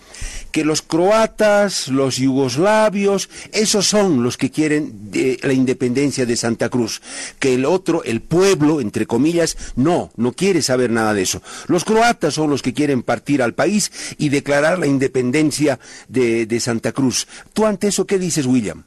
que los croatas, los yugoslavios, esos son los que quieren la independencia de Santa Cruz, que el otro, el pueblo, entre comillas, no, no quiere saber nada de eso. Los croatas son los que quieren partir al país y declarar la independencia de, Santa Cruz. ¿Tú ante eso qué dices, William?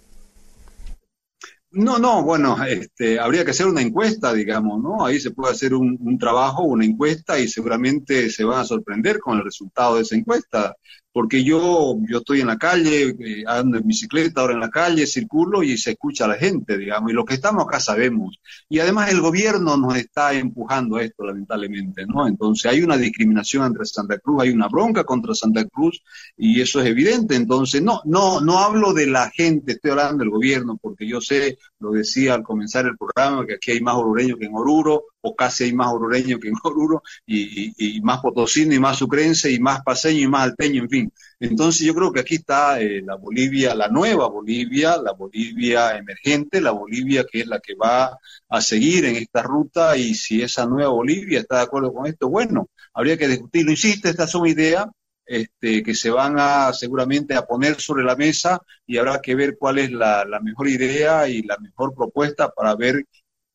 No, no, bueno, este, habría que hacer una encuesta, digamos, ¿no? Ahí se puede hacer un, un, trabajo, una encuesta y seguramente se van a sorprender con el resultado de esa encuesta porque yo, yo estoy en la calle, eh, ando en bicicleta ahora en la calle, circulo y se escucha a la gente, digamos, y lo que estamos acá sabemos. Y además el gobierno nos está empujando a esto, lamentablemente, ¿no? Entonces hay una discriminación entre Santa Cruz, hay una bronca contra Santa Cruz y eso es evidente. Entonces, no, no, no hablo de la gente, estoy hablando del gobierno, porque yo sé, lo decía al comenzar el programa, que aquí hay más orureños que en Oruro, o casi hay más orureño que en Oruro, y, más potosino, y más sucrense, y más paseño, y más alteño, en fin. Entonces yo creo que aquí está eh, la Bolivia, la nueva Bolivia, la Bolivia emergente, la Bolivia que es la que va a seguir en esta ruta, y si esa nueva Bolivia está de acuerdo con esto, bueno, habría que discutirlo. Insisto, esta es una idea este, que se van a seguramente a poner sobre la mesa y habrá que ver cuál es la, mejor idea y la mejor propuesta para ver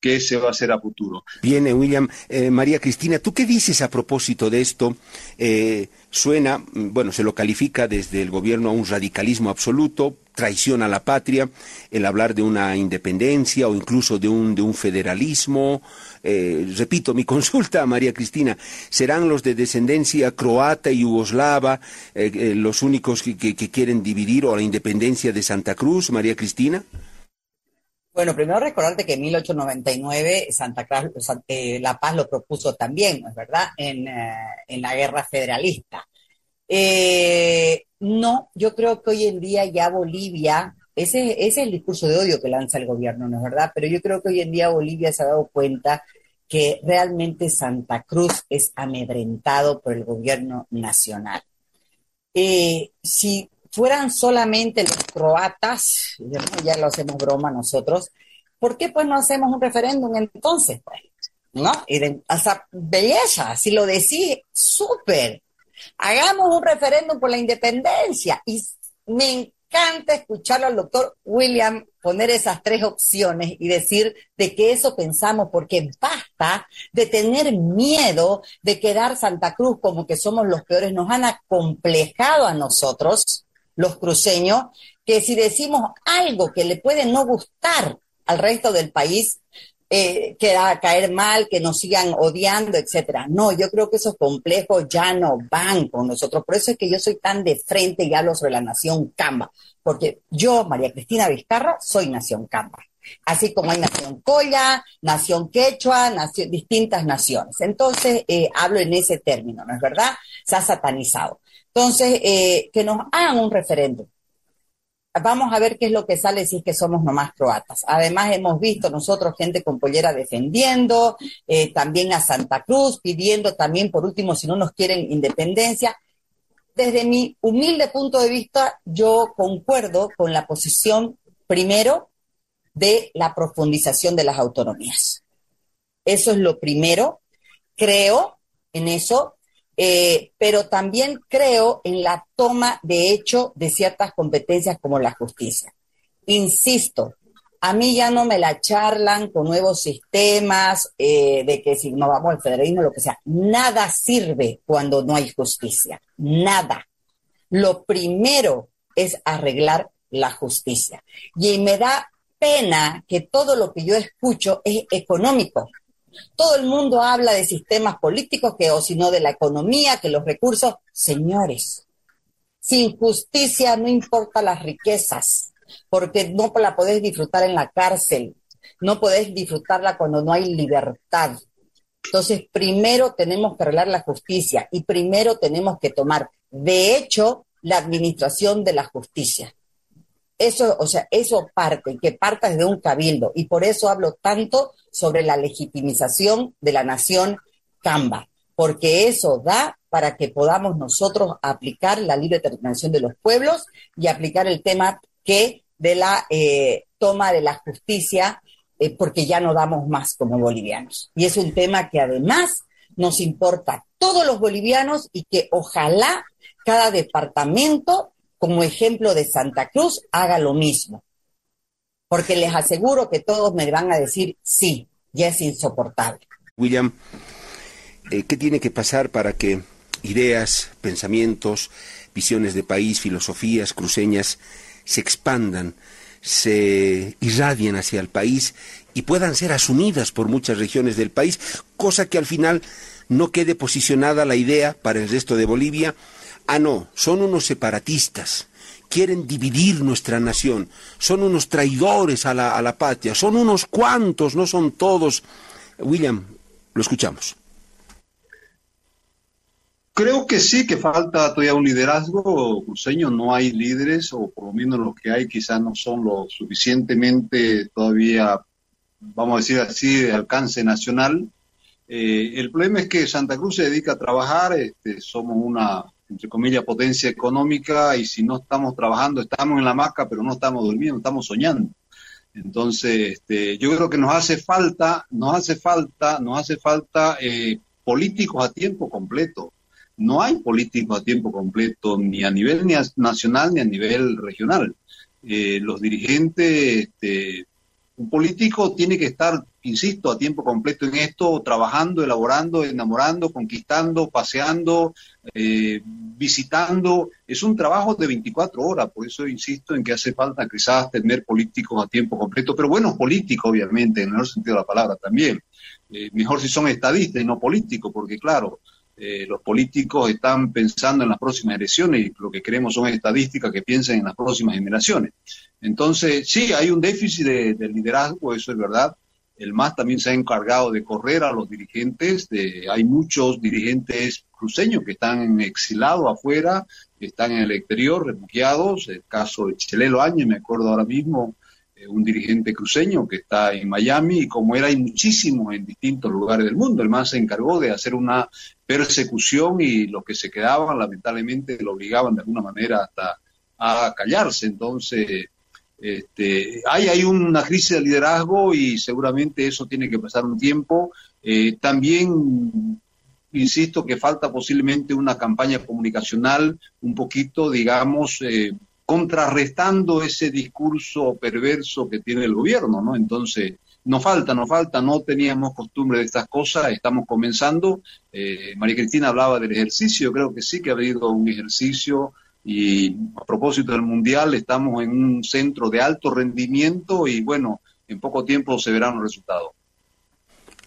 qué se va a hacer a futuro. Bien, eh, William. Eh, María Cristina, ¿tú qué dices a propósito de esto? Eh, suena, mm, bueno, se lo califica desde el gobierno a un radicalismo absoluto, traición a la patria, el hablar de una independencia o incluso de un, de un federalismo. repito, mi (laughs) consulta, María Cristina, ¿serán los de descendencia croata y yugoslava los únicos que, que quieren dividir o la independencia de Santa Cruz, María Cristina? Bueno, primero recordarte que en 1899 Santa Cruz, eh, La Paz lo propuso también, ¿no es verdad?, en, eh, la guerra federalista. Eh, no, yo creo que hoy en día ya Bolivia, ese, ese, es el discurso de odio que lanza el gobierno, ¿no es verdad? Pero yo creo que hoy en día Bolivia se ha dado cuenta que realmente Santa Cruz es amedrentado por el gobierno nacional. si fueran solamente los croatas, ya lo hacemos broma nosotros, ¿por qué pues no hacemos un referéndum entonces? Pues? ¿No? Y de, hasta belleza, si lo decís, súper. Hagamos un referéndum por la independencia. Y me encanta escucharlo al doctor William poner esas tres opciones y decir de que eso pensamos, porque basta de tener miedo de quedar Santa Cruz como que somos los peores, nos han acomplejado a nosotros los cruceños, que si decimos algo que le puede no gustar al resto del país, eh, que a caer mal, que nos sigan odiando, etcétera. No, yo creo que esos complejos ya no van con nosotros. Por eso es que yo soy tan de frente y hablo sobre la nación Camba, porque yo, María Cristina Vizcarra, soy nación Camba. Así como hay nación Colla, nación Quechua, distintas naciones. Entonces, eh, hablo en ese término, ¿no es verdad? Se ha satanizado. Entonces, eh, que nos hagan un referéndum. Vamos a ver qué es lo que sale si es que somos nomás croatas. Además, hemos visto nosotros gente con pollera defendiendo, eh, también a Santa Cruz, pidiendo también, por último, si no nos quieren independencia. Desde mi humilde punto de vista, yo concuerdo con la posición, primero, de la profundización de las autonomías. Eso es lo primero. Creo en eso. Eh, pero también creo en la toma de hecho de ciertas competencias como la justicia. Insisto, a mí ya no me la charlan con nuevos sistemas, eh, de que si no vamos al federalismo, lo que sea. Nada sirve cuando no hay justicia. Nada. Lo primero es arreglar la justicia. Y me da pena que todo lo que yo escucho es económico. Todo el mundo habla de sistemas políticos, que, o si no de la economía, que los recursos. Señores, sin justicia no importa las riquezas, porque no la podés disfrutar en la cárcel, no podés disfrutarla cuando no hay libertad. Entonces, primero tenemos que arreglar la justicia y primero tenemos que tomar, de hecho, la administración de la justicia. Eso, o sea, eso parte, que parta de un cabildo. Y por eso hablo tanto sobre la legitimización de la nación Camba, porque eso da para que podamos nosotros aplicar la libre determinación de los pueblos y aplicar el tema que de la eh, toma de la justicia, eh, porque ya no damos más como bolivianos. Y es un tema que además nos importa a todos los bolivianos y que ojalá cada departamento como ejemplo de Santa Cruz, haga lo mismo. Porque les aseguro que todos me van a decir, sí, ya es insoportable. William, eh, ¿qué tiene que pasar para que ideas, pensamientos, visiones de país, filosofías cruceñas se expandan, se irradien hacia el país y puedan ser asumidas por muchas regiones del país, cosa que al final no quede posicionada la idea para el resto de Bolivia Ah, no, son unos separatistas, quieren dividir nuestra nación, son unos traidores a la, a la patria, son unos cuantos, no son todos. William, lo escuchamos. Creo que sí, que falta todavía un liderazgo cruceño, no hay líderes, o por lo menos los que hay quizás no son lo suficientemente todavía, vamos a decir así, de alcance nacional. Eh, el problema es que Santa Cruz se dedica a trabajar, este, somos una, entre comillas, potencia económica y si no estamos trabajando, estamos en la masca, pero no estamos durmiendo, estamos soñando. Entonces, este, yo creo que nos hace falta, nos hace falta, nos hace falta eh, políticos a tiempo completo. No hay políticos a tiempo completo ni a nivel nacional ni a nivel regional. Eh, los dirigentes este, un político tiene que estar, insisto, a tiempo completo en esto, trabajando, elaborando, enamorando, conquistando, paseando, eh, visitando. Es un trabajo de 24 horas, por eso insisto en que hace falta quizás tener políticos a tiempo completo, pero buenos políticos, obviamente, en el sentido de la palabra también. Eh, mejor si son estadistas y no políticos, porque claro, eh, los políticos están pensando en las próximas elecciones y lo que queremos son estadísticas que piensen en las próximas generaciones. Entonces, sí, hay un déficit de, liderazgo, eso es verdad. El MAS también se ha encargado de correr a los dirigentes. De, hay muchos dirigentes cruceños que están exilados afuera, que están en el exterior, refugiados. El caso de Chelelo Áñez, me acuerdo ahora mismo, un dirigente cruceño que está en Miami, y como era, hay muchísimos en distintos lugares del mundo. El MAS se encargó de hacer una persecución y los que se quedaban, lamentablemente, lo obligaban de alguna manera hasta a callarse. Entonces, este, hay, hay una crisis de liderazgo y seguramente eso tiene que pasar un tiempo. Eh, también insisto que falta posiblemente una campaña comunicacional un poquito, digamos, eh, contrarrestando ese discurso perverso que tiene el gobierno, ¿no? Entonces, nos falta, nos falta, no teníamos costumbre de estas cosas, estamos comenzando. Eh, María Cristina hablaba del ejercicio, creo que sí que ha habido un ejercicio y a propósito del Mundial, estamos en un centro de alto rendimiento y bueno, en poco tiempo se verán los resultados.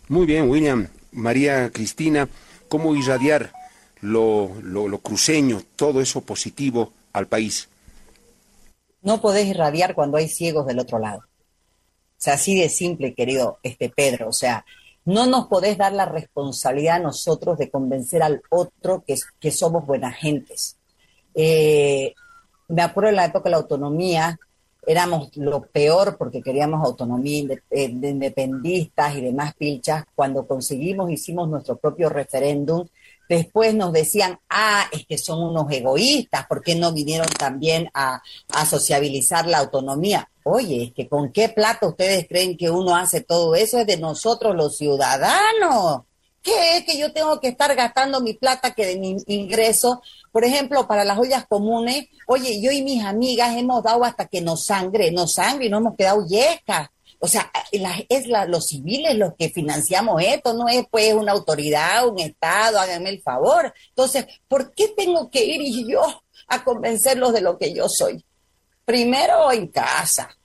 Muy bien, William. María Cristina, ¿cómo irradiar lo, lo, cruceño, todo eso positivo al país? No podés irradiar cuando hay ciegos del otro lado. O sea, así de simple, querido este Pedro. O sea, no nos podés dar la responsabilidad a nosotros de convencer al otro que, que somos buenas gentes. Eh, me acuerdo en la época de la autonomía, éramos lo peor porque queríamos autonomía eh, de independistas y demás pilchas. Cuando conseguimos, hicimos nuestro propio referéndum. Después nos decían, ah, es que son unos egoístas, ¿por qué no vinieron también a, a sociabilizar la autonomía? Oye, es que con qué plata ustedes creen que uno hace todo eso, es de nosotros los ciudadanos. ¿Qué es que yo tengo que estar gastando mi plata que de mi ingreso? Por ejemplo, para las ollas comunes, oye, yo y mis amigas hemos dado hasta que nos sangre, nos sangre y no hemos quedado yescas. O sea, es la, los civiles los que financiamos esto, no es pues una autoridad, un Estado, háganme el favor. Entonces, ¿por qué tengo que ir yo a convencerlos de lo que yo soy? Primero en casa,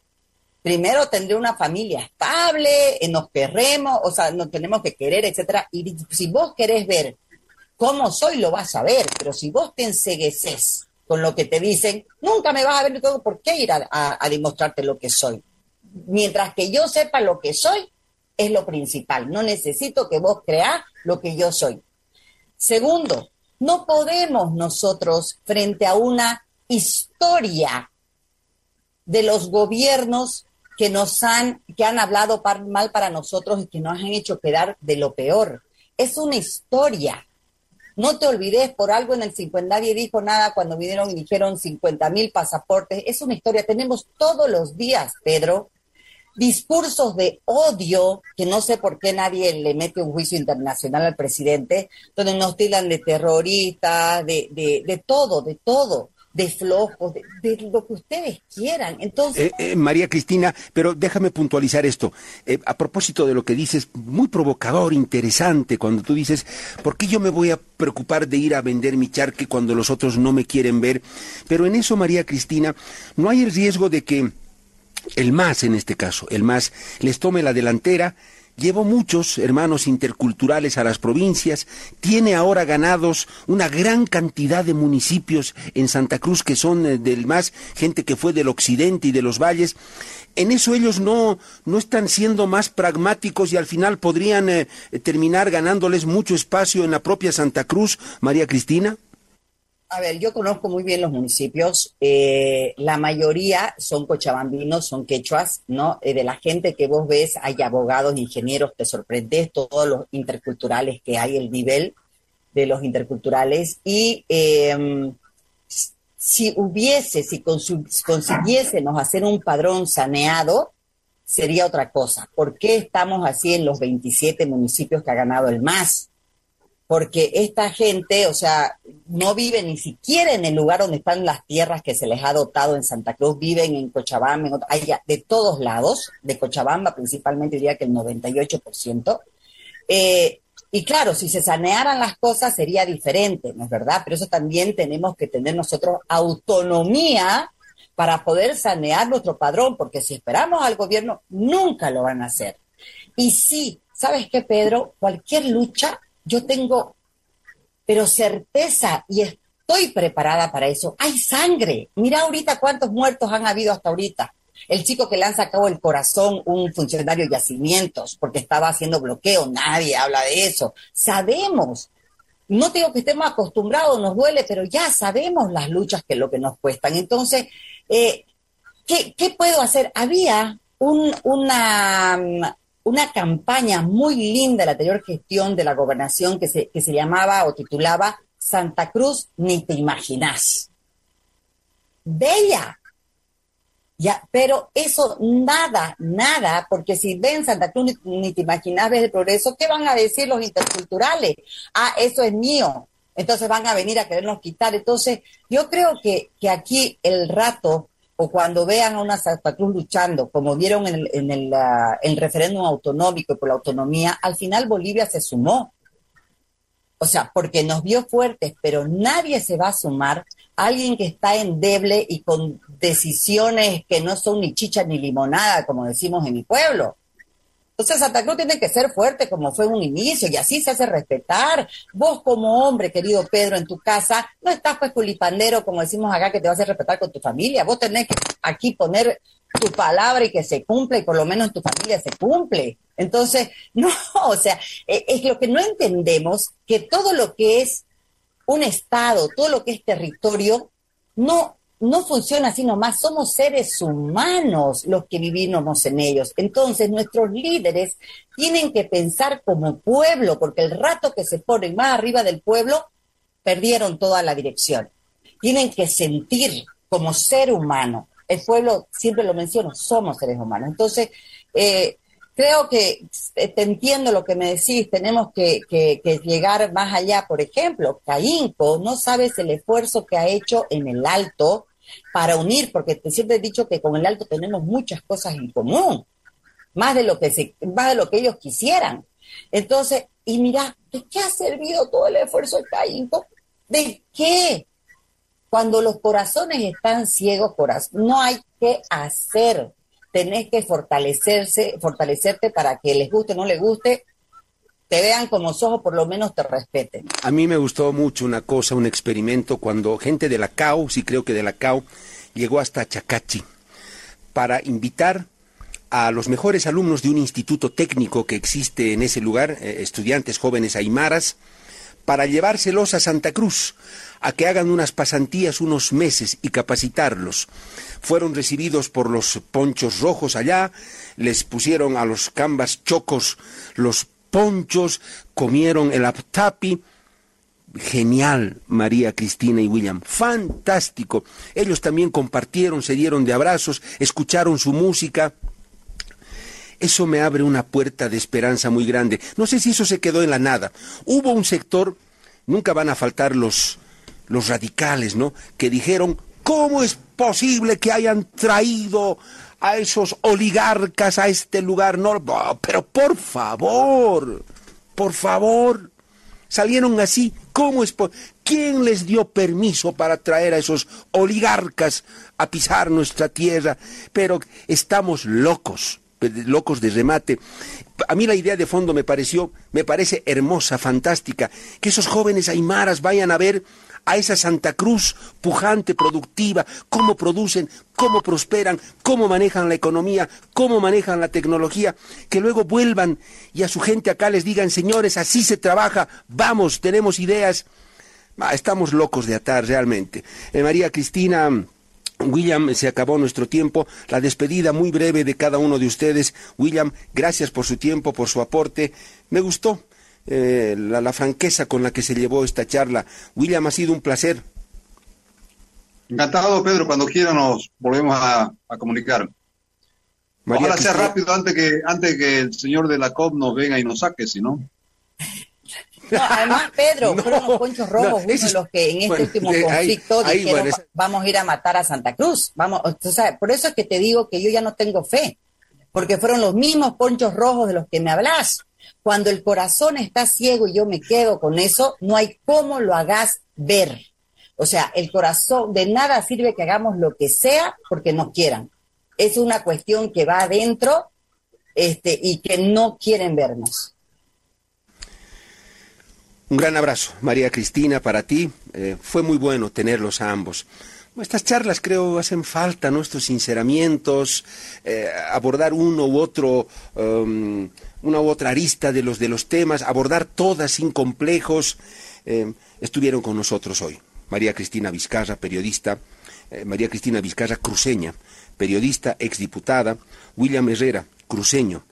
primero tendré una familia estable, eh, nos querremos, o sea, nos tenemos que querer, etcétera. Y si vos querés ver cómo soy, lo vas a ver, pero si vos te ensegueces con lo que te dicen, nunca me vas a ver por qué ir a demostrarte lo que soy. Mientras que yo sepa lo que soy, es lo principal. No necesito que vos creas lo que yo soy. Segundo, no podemos nosotros, frente a una historia de los gobiernos que nos han, que han hablado mal para nosotros y que nos han hecho quedar de lo peor. Es una historia. No te olvides, por algo en el 50 nadie dijo nada cuando vinieron y dijeron 50 mil pasaportes. Es una historia. Tenemos todos los días, Pedro, discursos de odio, que no sé por qué nadie le mete un juicio internacional al presidente, donde nos tiran de terroristas, de, de, de todo, de todo de flojos, de, lo que ustedes quieran. Entonces. Eh, eh, María Cristina, pero déjame puntualizar esto. Eh, a propósito de lo que dices, muy provocador, interesante, cuando tú dices, ¿por qué yo me voy a preocupar de ir a vender mi charque cuando los otros no me quieren ver? Pero en eso, María Cristina, no hay el riesgo de que el MAS, en este caso, el MAS, les tome la delantera Llevó muchos hermanos interculturales a las provincias, tiene ahora ganados una gran cantidad de municipios en Santa Cruz que son eh, del más gente que fue del occidente y de los valles. En eso ellos no, no están siendo más pragmáticos y al final podrían eh, terminar ganándoles mucho espacio en la propia Santa Cruz, María Cristina. A ver, yo conozco muy bien los municipios. Eh, la mayoría son cochabambinos, son quechuas, ¿no? Eh, de la gente que vos ves, hay abogados, ingenieros, te sorprendes todos los interculturales que hay, el nivel de los interculturales. Y em, si hubiese, si consiguiésemos hacer un padrón saneado, sería otra cosa. ¿Por qué estamos así en los 27 municipios que ha ganado el MAS? Porque esta gente, o sea, no vive ni siquiera en el lugar donde están las tierras que se les ha dotado en Santa Cruz, viven en Cochabamba, en de todos lados, de Cochabamba principalmente diría que el 98%. Eh, y claro, si se sanearan las cosas sería diferente, ¿no es verdad? Pero eso también tenemos que tener nosotros autonomía para poder sanear nuestro padrón, porque si esperamos al gobierno, nunca lo van a hacer. Y sí, ¿sabes qué, Pedro? Cualquier lucha yo tengo, pero certeza y estoy preparada para eso. Hay sangre. Mira ahorita cuántos muertos han habido hasta ahorita. El chico que le han sacado el corazón, un funcionario de yacimientos, porque estaba haciendo bloqueo, nadie habla de eso. Sabemos, no digo que estemos acostumbrados, nos duele, pero ya sabemos las luchas que lo que nos cuestan. Entonces, eh, ¿qué, ¿qué, puedo hacer? Había un, una, una campaña muy linda de la anterior gestión de la gobernación que se, que se llamaba o titulaba Santa Cruz ni te imaginas. Bella. Ya, pero eso nada, nada, porque si ven Santa Cruz ni, te imaginas ves el progreso, ¿qué van a decir los interculturales? Ah, eso es mío. Entonces van a venir a querernos quitar. Entonces, yo creo que, que aquí el rato o cuando vean a una Santa Cruz luchando, como vieron en el, en el, referéndum autonómico y por la autonomía, al final Bolivia se sumó. O sea, porque nos vio fuertes, pero nadie se va a sumar a alguien que está endeble y con decisiones que no son ni chicha ni limonada, como decimos en mi pueblo. Entonces Santa Cruz tiene que ser fuerte como fue un inicio y así se hace respetar. Vos como hombre, querido Pedro, en tu casa, no estás pues culipandero, como decimos acá, que te vas a respetar con tu familia. Vos tenés que aquí poner tu palabra y que se cumpla y por lo menos en tu familia se cumple. Entonces, (laughs) no, o sea, e, es lo que no entendemos, que todo lo que es un Estado, todo lo que es territorio, no no funciona así nomás, somos seres humanos los que vivimos en ellos. Entonces nuestros líderes tienen que pensar como pueblo, porque el rato que se ponen más arriba del pueblo, perdieron toda la dirección. Tienen que sentir como ser humano. El pueblo, siempre lo menciono, somos seres humanos. Entonces, eh, creo que eh, te entiendo lo que me decís, tenemos que, que, llegar más allá. Por ejemplo, Caínco, no sabes el esfuerzo que ha hecho en el alto para unir, porque te siempre he dicho que con el alto tenemos muchas cosas en común, más de lo que se, más de lo que ellos quisieran. Entonces, y mira, ¿de qué ha servido todo el esfuerzo de Caín? ¿De qué? Cuando los corazones están ciegos, no hay que hacer. Tenés que fortalecerse, fortalecerte para que les guste o no les guste, te vean como ojos, por lo menos te respeten. A mí me gustó mucho una cosa, un experimento, cuando gente de la CAO, sí creo que de la CAO, llegó hasta Chacachi para invitar a los mejores alumnos de un instituto técnico que existe en ese lugar, eh, estudiantes jóvenes aymaras, para llevárselos a Santa Cruz, a que hagan unas pasantías unos meses y capacitarlos. Fueron recibidos por los ponchos rojos allá, les pusieron a los cambas chocos los ponchos, comieron el aptapi. Genial, María Cristina y William. Fantástico. Ellos también compartieron, se dieron de abrazos, escucharon su música. Eso me abre una puerta de esperanza muy grande. No sé si eso se quedó en la nada. Hubo un sector, nunca van a faltar los, los radicales, ¿no? Que dijeron, ¿cómo es posible que hayan traído a esos oligarcas a este lugar. No, pero por favor, por favor, salieron así. ¿Cómo es? ¿Quién les dio permiso para traer a esos oligarcas a pisar nuestra tierra? Pero estamos locos, locos de remate. A mí la idea de fondo me pareció, me parece hermosa, fantástica, que esos jóvenes aymaras vayan a ver a esa Santa Cruz pujante, productiva, cómo producen, cómo prosperan, cómo manejan la economía, cómo manejan la tecnología, que luego vuelvan y a su gente acá les digan, señores, así se trabaja, vamos, tenemos ideas. Estamos locos de atar realmente. Eh, María Cristina... William, se acabó nuestro tiempo. La despedida muy breve de cada uno de ustedes. William, gracias por su tiempo, por su aporte. Me gustó eh, la, franqueza con la que se llevó esta charla. William, ha sido un placer. Encantado, Pedro. Cuando quiera nos volvemos a, comunicar. Ojalá sea rápido antes que, antes que el señor de la COP nos venga y nos saque, si no. No, además, Pedro, (laughs) fueron los ponchos rojos uno de los que en este último conflicto dijeron vamos a ir a matar a Santa Cruz. Vamos, o sea, por eso es que te digo que yo ya no tengo fe, porque fueron los mismos ponchos rojos de los que me hablas. Cuando el corazón está ciego y yo me quedo con eso, no hay cómo lo hagas ver. O sea, el corazón, de nada sirve que hagamos lo que sea porque no quieran. Es una cuestión que va adentro este, y que no quieren vernos. Un gran abrazo, María Cristina, para ti. Eh, fue muy bueno tenerlos a ambos. Estas charlas creo hacen falta, nuestros sinceramientos, eh, abordar uno u otro, um, una u otra arista de los, de los temas, abordar todas sin complejos. Eh, estuvieron con nosotros hoy. María Cristina Vizcarra, periodista, María Cristina Vizcarra, cruceña, periodista, exdiputada, William Herrera, cruceño,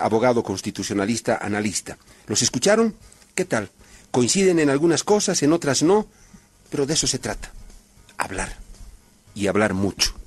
abogado constitucionalista, analista. ¿Los escucharon? ¿Qué tal? Coinciden en algunas cosas, en otras no, pero de eso se trata. Hablar. Y hablar mucho.